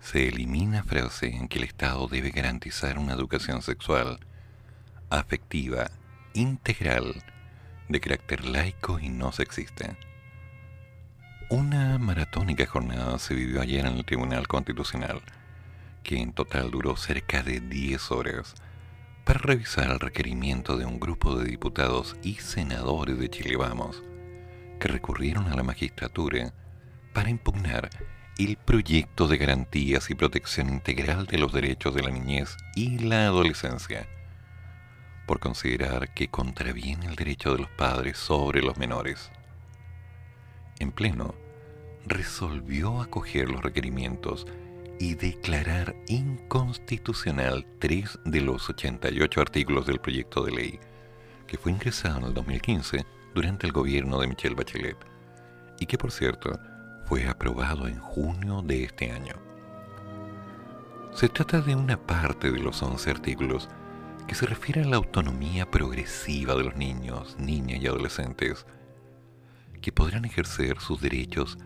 Se elimina frase en que el Estado debe garantizar una educación sexual, afectiva, integral, de carácter laico y no sexista. Una maratónica jornada se vivió ayer en el Tribunal Constitucional, que en total duró cerca de 10 horas, para revisar el requerimiento de un grupo de diputados y senadores de Chile Vamos, que recurrieron a la magistratura para impugnar el proyecto de garantías y protección integral de los derechos de la niñez y la adolescencia, por considerar que contraviene el derecho de los padres sobre los menores. En pleno, resolvió acoger los requerimientos y declarar inconstitucional tres de los 88 artículos del proyecto de ley, que fue ingresado en el 2015 durante el gobierno de Michelle Bachelet, y que por cierto fue aprobado en junio de este año. Se trata de una parte de los 11 artículos que se refiere a la autonomía progresiva de los niños, niñas y adolescentes, que podrán ejercer sus derechos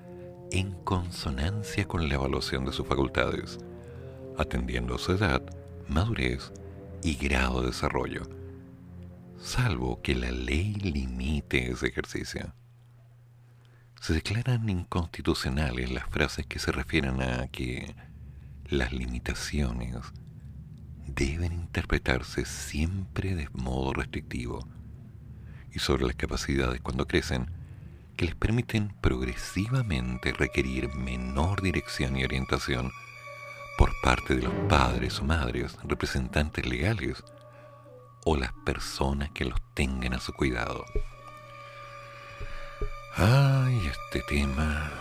en consonancia con la evaluación de sus facultades, atendiendo su edad, madurez y grado de desarrollo, salvo que la ley limite ese ejercicio. Se declaran inconstitucionales las frases que se refieren a que las limitaciones deben interpretarse siempre de modo restrictivo y sobre las capacidades cuando crecen que les permiten progresivamente requerir menor dirección y orientación por parte de los padres o madres, representantes legales o las personas que los tengan a su cuidado. Ay, este tema.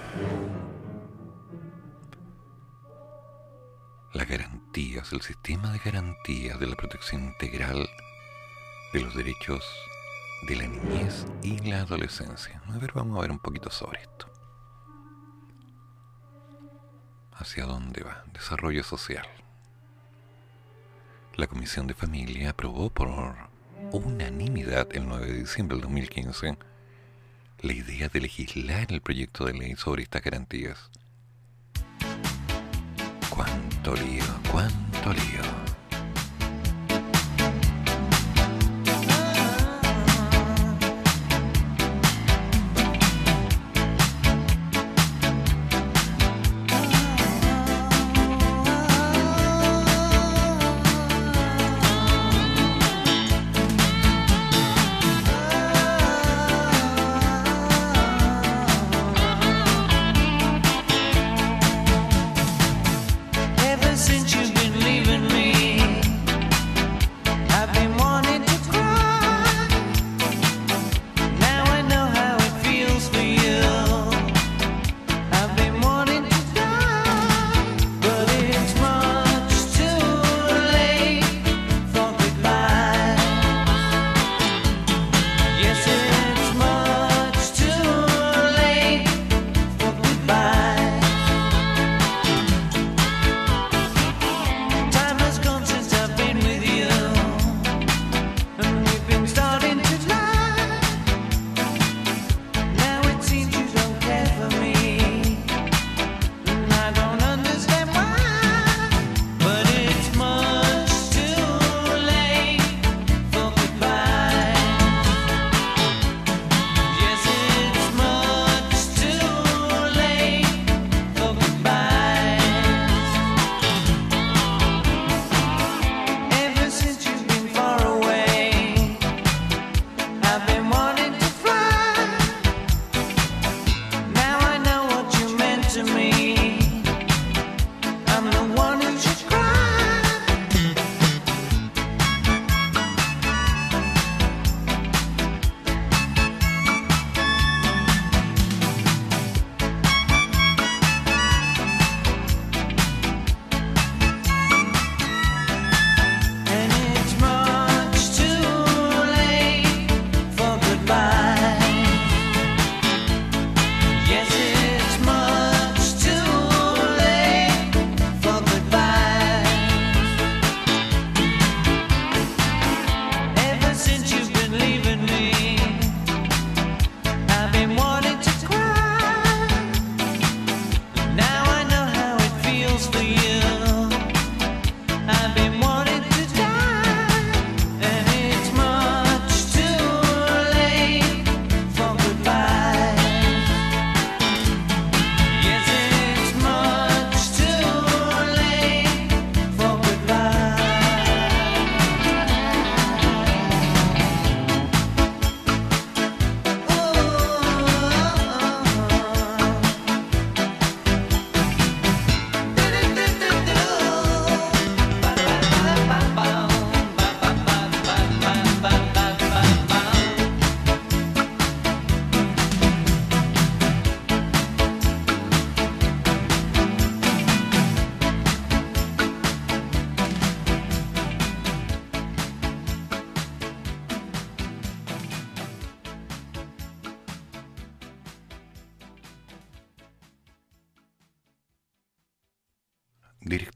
Las garantías, el sistema de garantías de la protección integral de los derechos de la niñez y la adolescencia. A ver, vamos a ver un poquito sobre esto. ¿Hacia dónde va? Desarrollo social. La Comisión de Familia aprobó por unanimidad el 9 de diciembre del 2015 la idea de legislar el proyecto de ley sobre estas garantías. Cuánto lío, cuánto lío.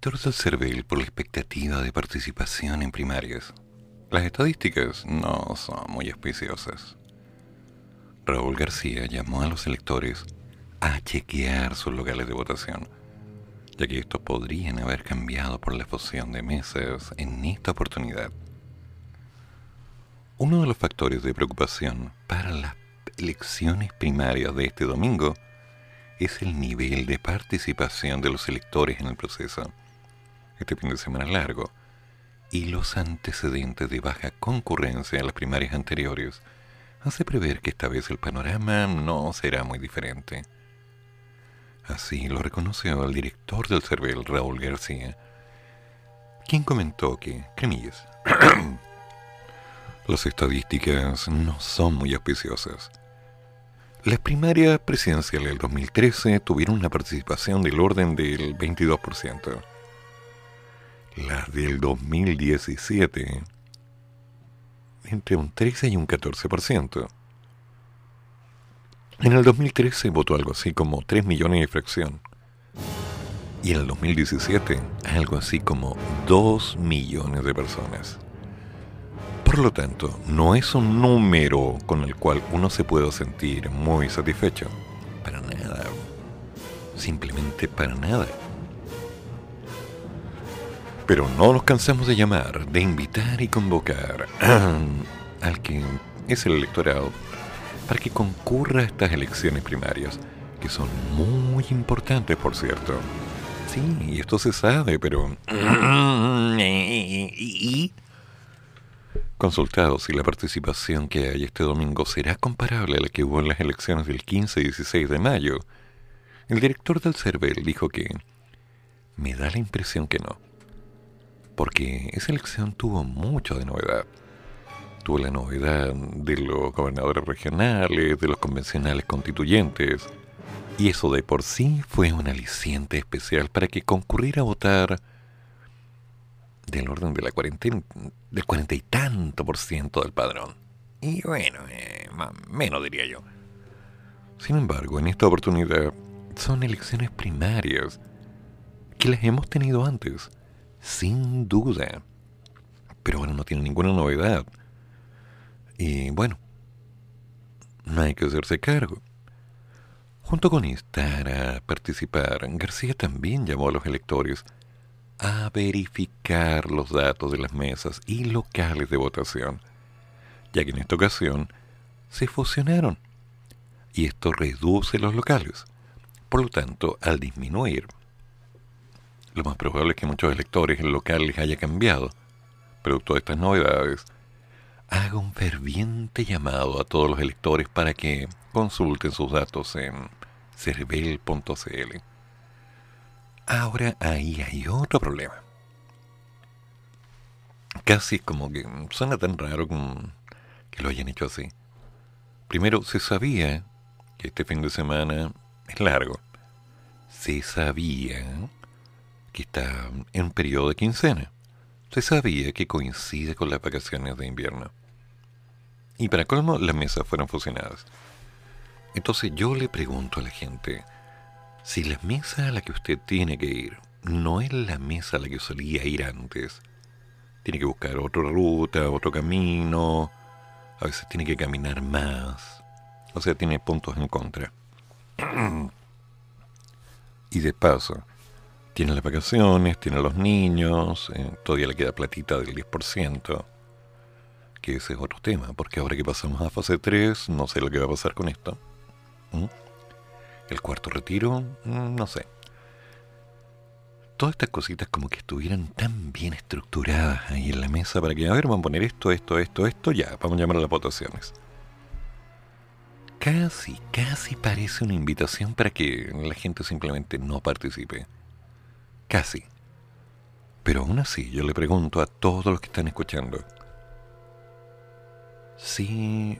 Director del CERVEL por la expectativa de participación en primarias. Las estadísticas no son muy auspiciosas. Raúl García llamó a los electores a chequear sus locales de votación, ya que estos podrían haber cambiado por la fusión de mesas en esta oportunidad. Uno de los factores de preocupación para las elecciones primarias de este domingo es el nivel de participación de los electores en el proceso. Este fin de semana largo y los antecedentes de baja concurrencia en las primarias anteriores hace prever que esta vez el panorama no será muy diferente. Así lo reconoció el director del CERVEL, Raúl García, quien comentó que, cremillas, las estadísticas no son muy auspiciosas. Las primarias presidenciales del 2013 tuvieron una participación del orden del 22%. Las del 2017 entre un 13 y un 14%. En el 2013 votó algo así como 3 millones de fracción. Y en el 2017 algo así como 2 millones de personas. Por lo tanto, no es un número con el cual uno se pueda sentir muy satisfecho. Para nada. Simplemente para nada. Pero no nos cansamos de llamar, de invitar y convocar al que es el electorado para que concurra a estas elecciones primarias, que son muy importantes, por cierto. Sí, esto se sabe, pero... Consultado si la participación que hay este domingo será comparable a la que hubo en las elecciones del 15 y 16 de mayo, el director del CERVEL dijo que me da la impresión que no, porque esa elección tuvo mucho de novedad. Tuvo la novedad de los gobernadores regionales, de los convencionales constituyentes, y eso de por sí fue un aliciente especial para que concurriera a votar del orden de la cuarentena, del cuarenta y tanto por ciento del padrón. Y bueno, eh, más, menos diría yo. Sin embargo, en esta oportunidad son elecciones primarias que las hemos tenido antes, sin duda. Pero ahora no tiene ninguna novedad. Y bueno, no hay que hacerse cargo. Junto con instar a participar, García también llamó a los electores a verificar los datos de las mesas y locales de votación, ya que en esta ocasión se fusionaron y esto reduce los locales. Por lo tanto, al disminuir, lo más probable es que muchos electores el local haya cambiado, producto de estas novedades, haga un ferviente llamado a todos los electores para que consulten sus datos en cervel.cl. Ahora ahí hay otro problema. Casi como que suena tan raro que lo hayan hecho así. Primero, se sabía que este fin de semana es largo. Se sabía que está en periodo de quincena. Se sabía que coincide con las vacaciones de invierno. Y para colmo, las mesas fueron fusionadas. Entonces yo le pregunto a la gente, si la mesa a la que usted tiene que ir no es la mesa a la que solía ir antes, tiene que buscar otra ruta, otro camino, a veces tiene que caminar más, o sea, tiene puntos en contra. y de paso, tiene las vacaciones, tiene los niños, eh, todavía le queda platita del 10%, que ese es otro tema, porque ahora que pasamos a fase 3, no sé lo que va a pasar con esto. ¿Mm? El cuarto retiro, mm, no sé. Todas estas cositas como que estuvieran tan bien estructuradas ahí en la mesa para que, a ver, vamos a poner esto, esto, esto, esto, ya, vamos a llamar a las votaciones. Casi, casi parece una invitación para que la gente simplemente no participe. Casi. Pero aún así yo le pregunto a todos los que están escuchando, si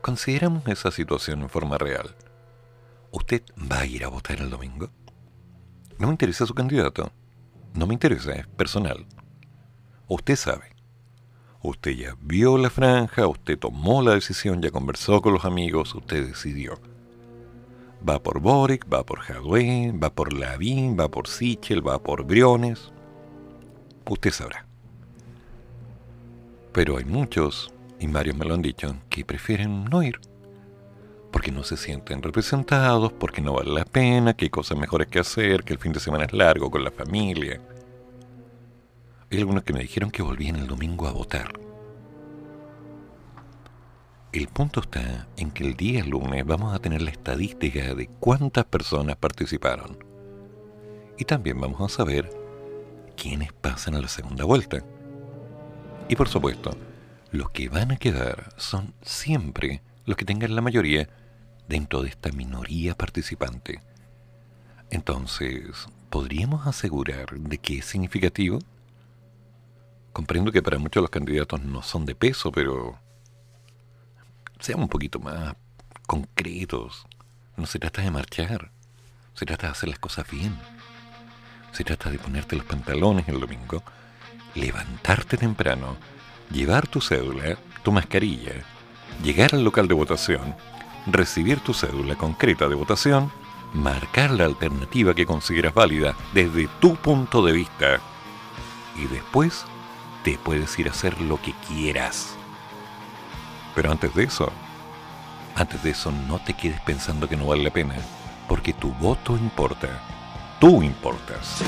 consideramos esa situación en forma real, ¿usted va a ir a votar el domingo? No me interesa su candidato, no me interesa, es personal. Usted sabe, usted ya vio la franja, usted tomó la decisión, ya conversó con los amigos, usted decidió. Va por Boric, va por Jadwe, va por Lavín, va por Sichel, va por Briones. Usted sabrá. Pero hay muchos, y varios me lo han dicho, que prefieren no ir. Porque no se sienten representados, porque no vale la pena, que hay cosas mejores que hacer, que el fin de semana es largo con la familia. Hay algunos que me dijeron que volvían el domingo a votar. El punto está en que el día lunes vamos a tener la estadística de cuántas personas participaron. Y también vamos a saber quiénes pasan a la segunda vuelta. Y por supuesto, los que van a quedar son siempre los que tengan la mayoría dentro de esta minoría participante. Entonces, ¿podríamos asegurar de que es significativo? Comprendo que para muchos los candidatos no son de peso, pero seamos un poquito más concretos. No se trata de marchar, se trata de hacer las cosas bien. Se trata de ponerte los pantalones el domingo, levantarte temprano, llevar tu cédula, tu mascarilla, llegar al local de votación, recibir tu cédula concreta de votación, marcar la alternativa que consideras válida desde tu punto de vista y después te puedes ir a hacer lo que quieras. Pero antes de eso, antes de eso no te quedes pensando que no vale la pena, porque tu voto importa. Tú importas.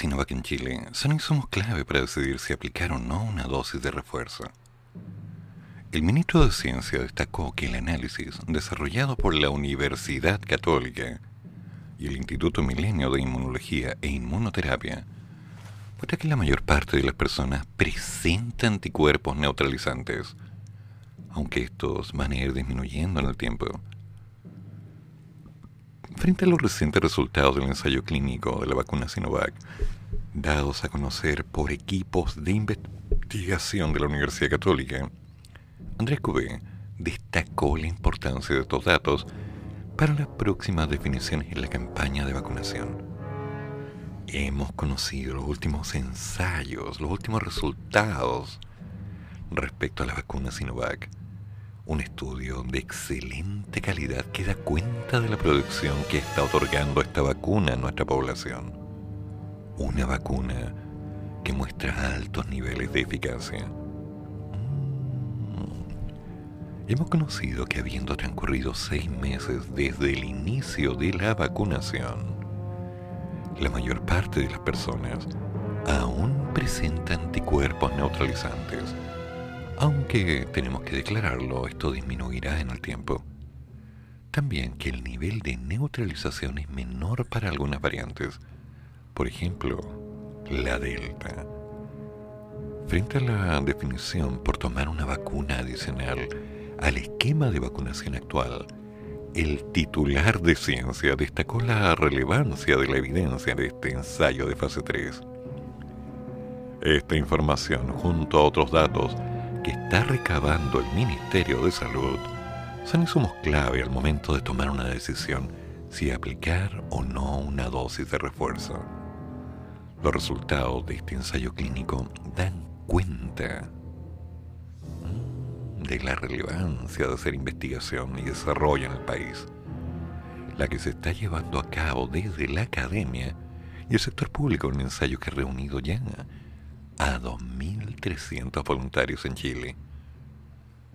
Sinovac en Chile, son insumos clave para decidir si aplicar o no una dosis de refuerzo. El ministro de Ciencia destacó que el análisis desarrollado por la Universidad Católica y el Instituto Milenio de Inmunología e Inmunoterapia muestra que la mayor parte de las personas presenta anticuerpos neutralizantes, aunque estos van a ir disminuyendo en el tiempo. Frente a los recientes resultados del ensayo clínico de la vacuna Sinovac, dados a conocer por equipos de investigación de la Universidad Católica, Andrés Cubé destacó la importancia de estos datos para las próximas definiciones en la campaña de vacunación. Hemos conocido los últimos ensayos, los últimos resultados respecto a la vacuna Sinovac. Un estudio de excelente calidad que da cuenta de la producción que está otorgando esta vacuna a nuestra población. Una vacuna que muestra altos niveles de eficacia Hemos conocido que habiendo transcurrido seis meses desde el inicio de la vacunación, la mayor parte de las personas aún presenta anticuerpos neutralizantes. Aunque tenemos que declararlo, esto disminuirá en el tiempo. También que el nivel de neutralización es menor para algunas variantes, por ejemplo, la delta. Frente a la definición por tomar una vacuna adicional, al esquema de vacunación actual, el titular de ciencia destacó la relevancia de la evidencia de este ensayo de fase 3. Esta información, junto a otros datos que está recabando el Ministerio de Salud, son insumos clave al momento de tomar una decisión si aplicar o no una dosis de refuerzo. Los resultados de este ensayo clínico dan cuenta de la relevancia de hacer investigación y desarrollo en el país, la que se está llevando a cabo desde la academia y el sector público en un ensayo que ha reunido ya a 2.300 voluntarios en Chile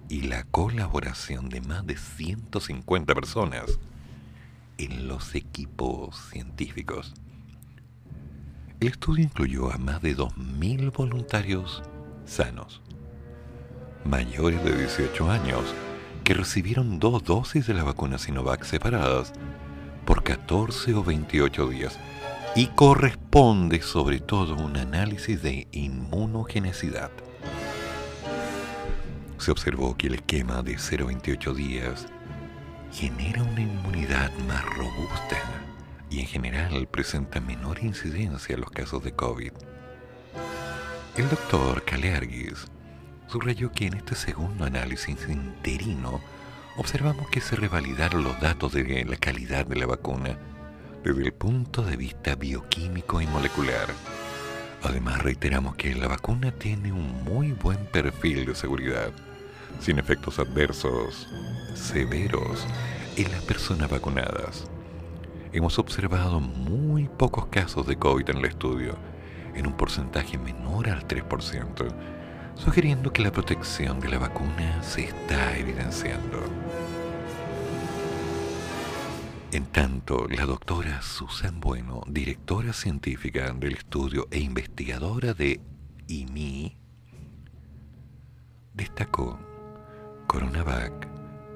y la colaboración de más de 150 personas en los equipos científicos. El estudio incluyó a más de 2.000 voluntarios sanos mayores de 18 años que recibieron dos dosis de la vacuna Sinovac separadas por 14 o 28 días y corresponde sobre todo un análisis de inmunogenicidad. Se observó que el esquema de 0-28 días genera una inmunidad más robusta y en general presenta menor incidencia en los casos de COVID. El doctor Kaleargis subrayó que en este segundo análisis interino observamos que se revalidaron los datos de la calidad de la vacuna desde el punto de vista bioquímico y molecular. Además reiteramos que la vacuna tiene un muy buen perfil de seguridad, sin efectos adversos severos en las personas vacunadas. Hemos observado muy pocos casos de COVID en el estudio, en un porcentaje menor al 3%, sugiriendo que la protección de la vacuna se está evidenciando. En tanto, la doctora Susan Bueno, directora científica del estudio e investigadora de IMI, destacó, Coronavac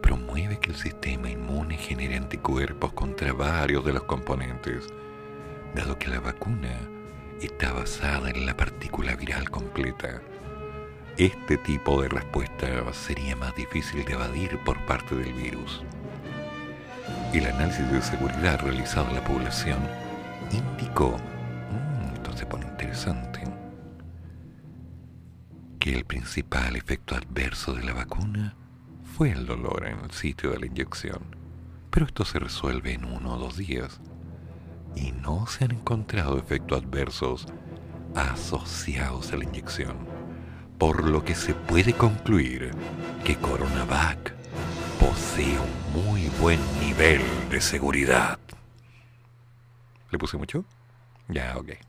promueve que el sistema inmune genere anticuerpos contra varios de los componentes, dado que la vacuna está basada en la partícula viral completa este tipo de respuesta sería más difícil de evadir por parte del virus. El análisis de seguridad realizado en la población indicó, mm, esto se pone interesante, que el principal efecto adverso de la vacuna fue el dolor en el sitio de la inyección, pero esto se resuelve en uno o dos días y no se han encontrado efectos adversos asociados a la inyección por lo que se puede concluir que Coronavac posee un muy buen nivel de seguridad. ¿Le puse mucho? Ya, ok.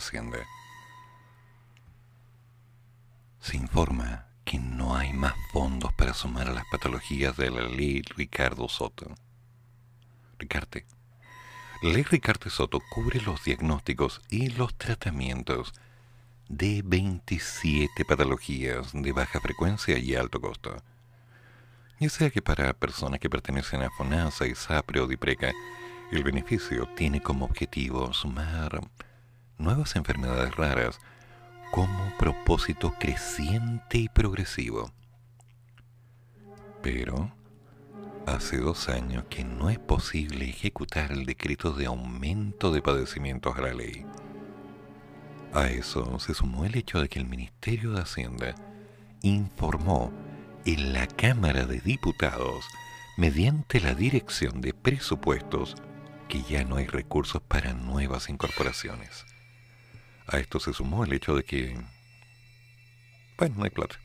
Ministerio de Hacienda. Se informa que no hay más fondos para sumar a las patologías de la ley Ricardo Soto. Ricarte. La ley Ricardo Soto cubre los diagnósticos y los tratamientos de 27 patologías de baja frecuencia y alto costo. Ya sea que para personas que pertenecen a FONASA, ISAPRE o DIPRECA, el beneficio tiene como objetivo sumar nuevas enfermedades raras como propósito creciente y progresivo. Pero hace dos años que no es posible ejecutar el decreto de aumento de padecimientos a la ley. A eso se sumó el hecho de que el Ministerio de Hacienda informó en la Cámara de Diputados, mediante la Dirección de Presupuestos, que ya no hay recursos para nuevas incorporaciones. A esto se sumó el hecho de que, bueno, no hay plata.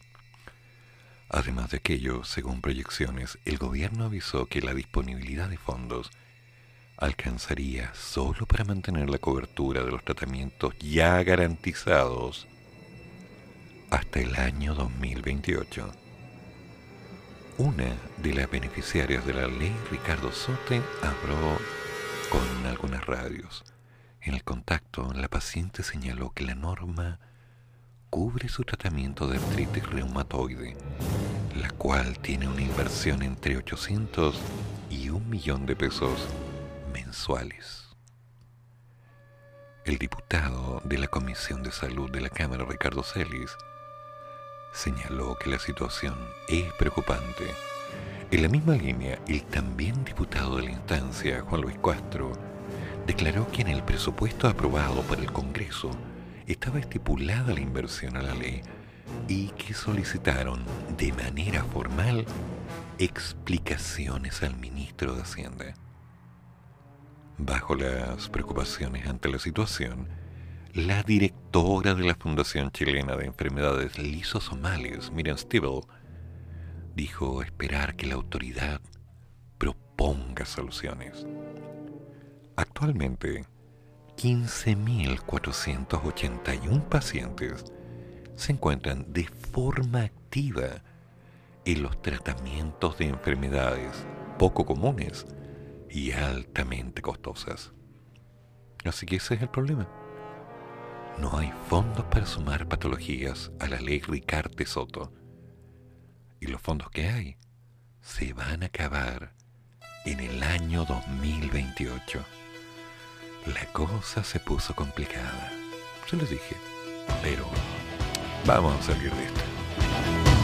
Además de aquello, según proyecciones, el gobierno avisó que la disponibilidad de fondos alcanzaría solo para mantener la cobertura de los tratamientos ya garantizados hasta el año 2028. Una de las beneficiarias de la ley, Ricardo Sote, habló con algunas radios En el contacto, la paciente señaló que la norma cubre su tratamiento de artritis reumatoide, la cual tiene una inversión entre 800 y un millón de pesos mensuales. El diputado de la Comisión de Salud de la Cámara, Ricardo Celis, señaló que la situación es preocupante. En la misma línea, el también diputado de la instancia, Juan Luis Castro, declaró que en el presupuesto aprobado por el Congreso estaba estipulada la inversión a la ley y que solicitaron de manera formal explicaciones al ministro de Hacienda. Bajo las preocupaciones ante la situación, la directora de la Fundación Chilena de Enfermedades Lisosomales, Miriam Stiebel, dijo esperar que la autoridad proponga soluciones. Actualmente, 15.481 pacientes se encuentran de forma activa en los tratamientos de enfermedades poco comunes y altamente costosas. Así que ese es el problema. No hay fondos para sumar patologías a la ley Ricarte Soto. Y los fondos que hay se van a acabar en el año 2028. La cosa se puso complicada. Se los dije. Pero vamos a salir de esto.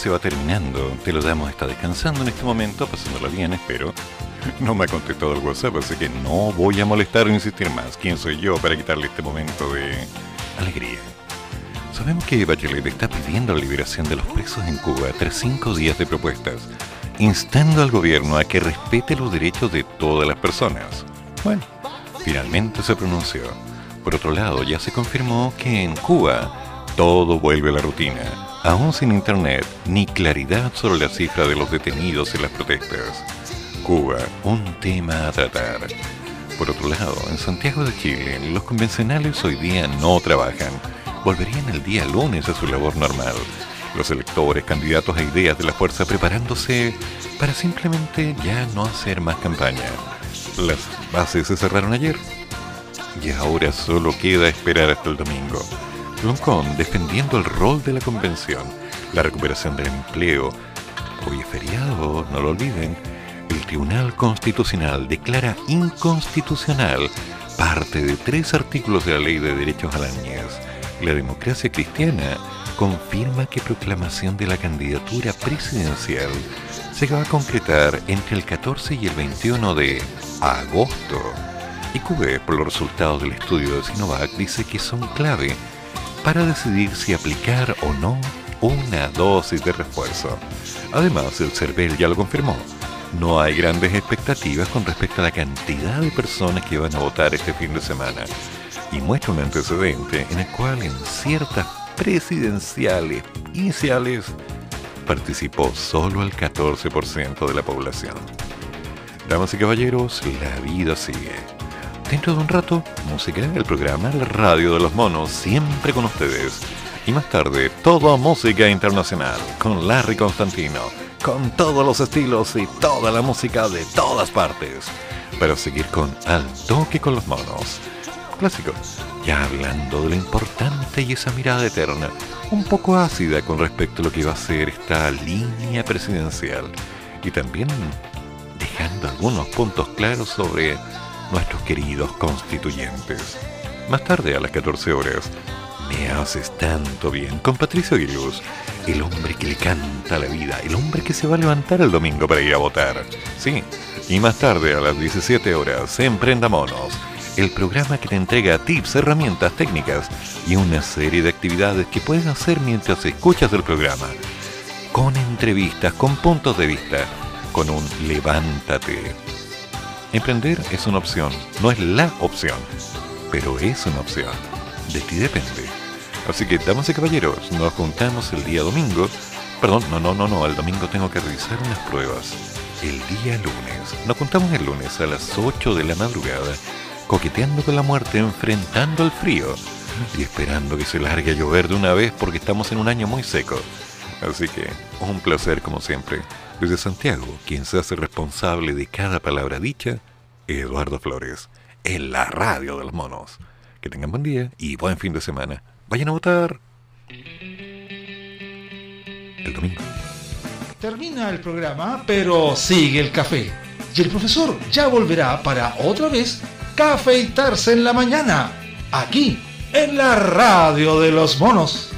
Se va terminando, te lo damos, está descansando en este momento, pasándola bien, espero. No me ha contestado el WhatsApp, así que no voy a molestar o insistir más. ¿Quién soy yo para quitarle este momento de alegría? Sabemos que Bachelet está pidiendo la liberación de los presos en Cuba tras cinco días de propuestas, instando al gobierno a que respete los derechos de todas las personas. Bueno, finalmente se pronunció. Por otro lado, ya se confirmó que en Cuba todo vuelve a la rutina, aún sin internet ni claridad sobre la cifra de los detenidos en las protestas. Cuba, un tema a tratar. Por otro lado, en Santiago de Chile, los convencionales hoy día no trabajan. Volverían el día lunes a su labor normal. Los electores, candidatos e ideas de la fuerza preparándose para simplemente ya no hacer más campaña. Las bases se cerraron ayer y ahora solo queda esperar hasta el domingo. Loncón defendiendo el rol de la convención, la recuperación del empleo. Hoy es feriado, no lo olviden. El Tribunal Constitucional declara inconstitucional parte de tres artículos de la Ley de Derechos a la Niñez. La democracia cristiana confirma que proclamación de la candidatura presidencial se va a concretar entre el 14 y el 21 de agosto. IQB, por los resultados del estudio de Sinovac, dice que son clave para decidir si aplicar o no una dosis de refuerzo. Además, el CERVEL ya lo confirmó. No hay grandes expectativas con respecto a la cantidad de personas que van a votar este fin de semana. Y muestra un antecedente en el cual en ciertas presidenciales iniciales participó solo el 14% de la población. Damas y caballeros, la vida sigue. Dentro de un rato, música, el programa La Radio de los Monos, siempre con ustedes. Y más tarde, toda música internacional, con Larry Constantino, con todos los estilos y toda la música de todas partes. Para seguir con Al Toque con los Monos. Clásico, ya hablando de lo importante y esa mirada eterna, un poco ácida con respecto a lo que va a ser esta línea presidencial. Y también dejando algunos puntos claros sobre nuestros queridos constituyentes. Más tarde, a las 14 horas, me haces tanto bien con Patricio Aguiluz, el hombre que le canta la vida, el hombre que se va a levantar el domingo para ir a votar. Sí, y más tarde, a las 17 horas, Emprenda Monos, el programa que te entrega tips, herramientas, técnicas y una serie de actividades que puedes hacer mientras escuchas el programa. Con entrevistas, con puntos de vista, con un levántate. Emprender es una opción, no es la opción, pero es una opción. De ti depende. Así que, damas y caballeros, nos juntamos el día domingo. Perdón, no, no, no, no, el domingo tengo que revisar unas pruebas. El día lunes. Nos juntamos el lunes a las 8 de la madrugada, coqueteando con la muerte, enfrentando el frío y esperando que se largue a llover de una vez porque estamos en un año muy seco. Así que, un placer como siempre. Desde Santiago, quien se hace responsable de cada palabra dicha, Eduardo Flores, en la radio de los monos. Que tengan buen día y buen fin de semana. Vayan a votar. El domingo. Termina el programa, pero sigue el café. Y el profesor ya volverá para otra vez cafeitarse en la mañana, aquí, en la radio de los monos.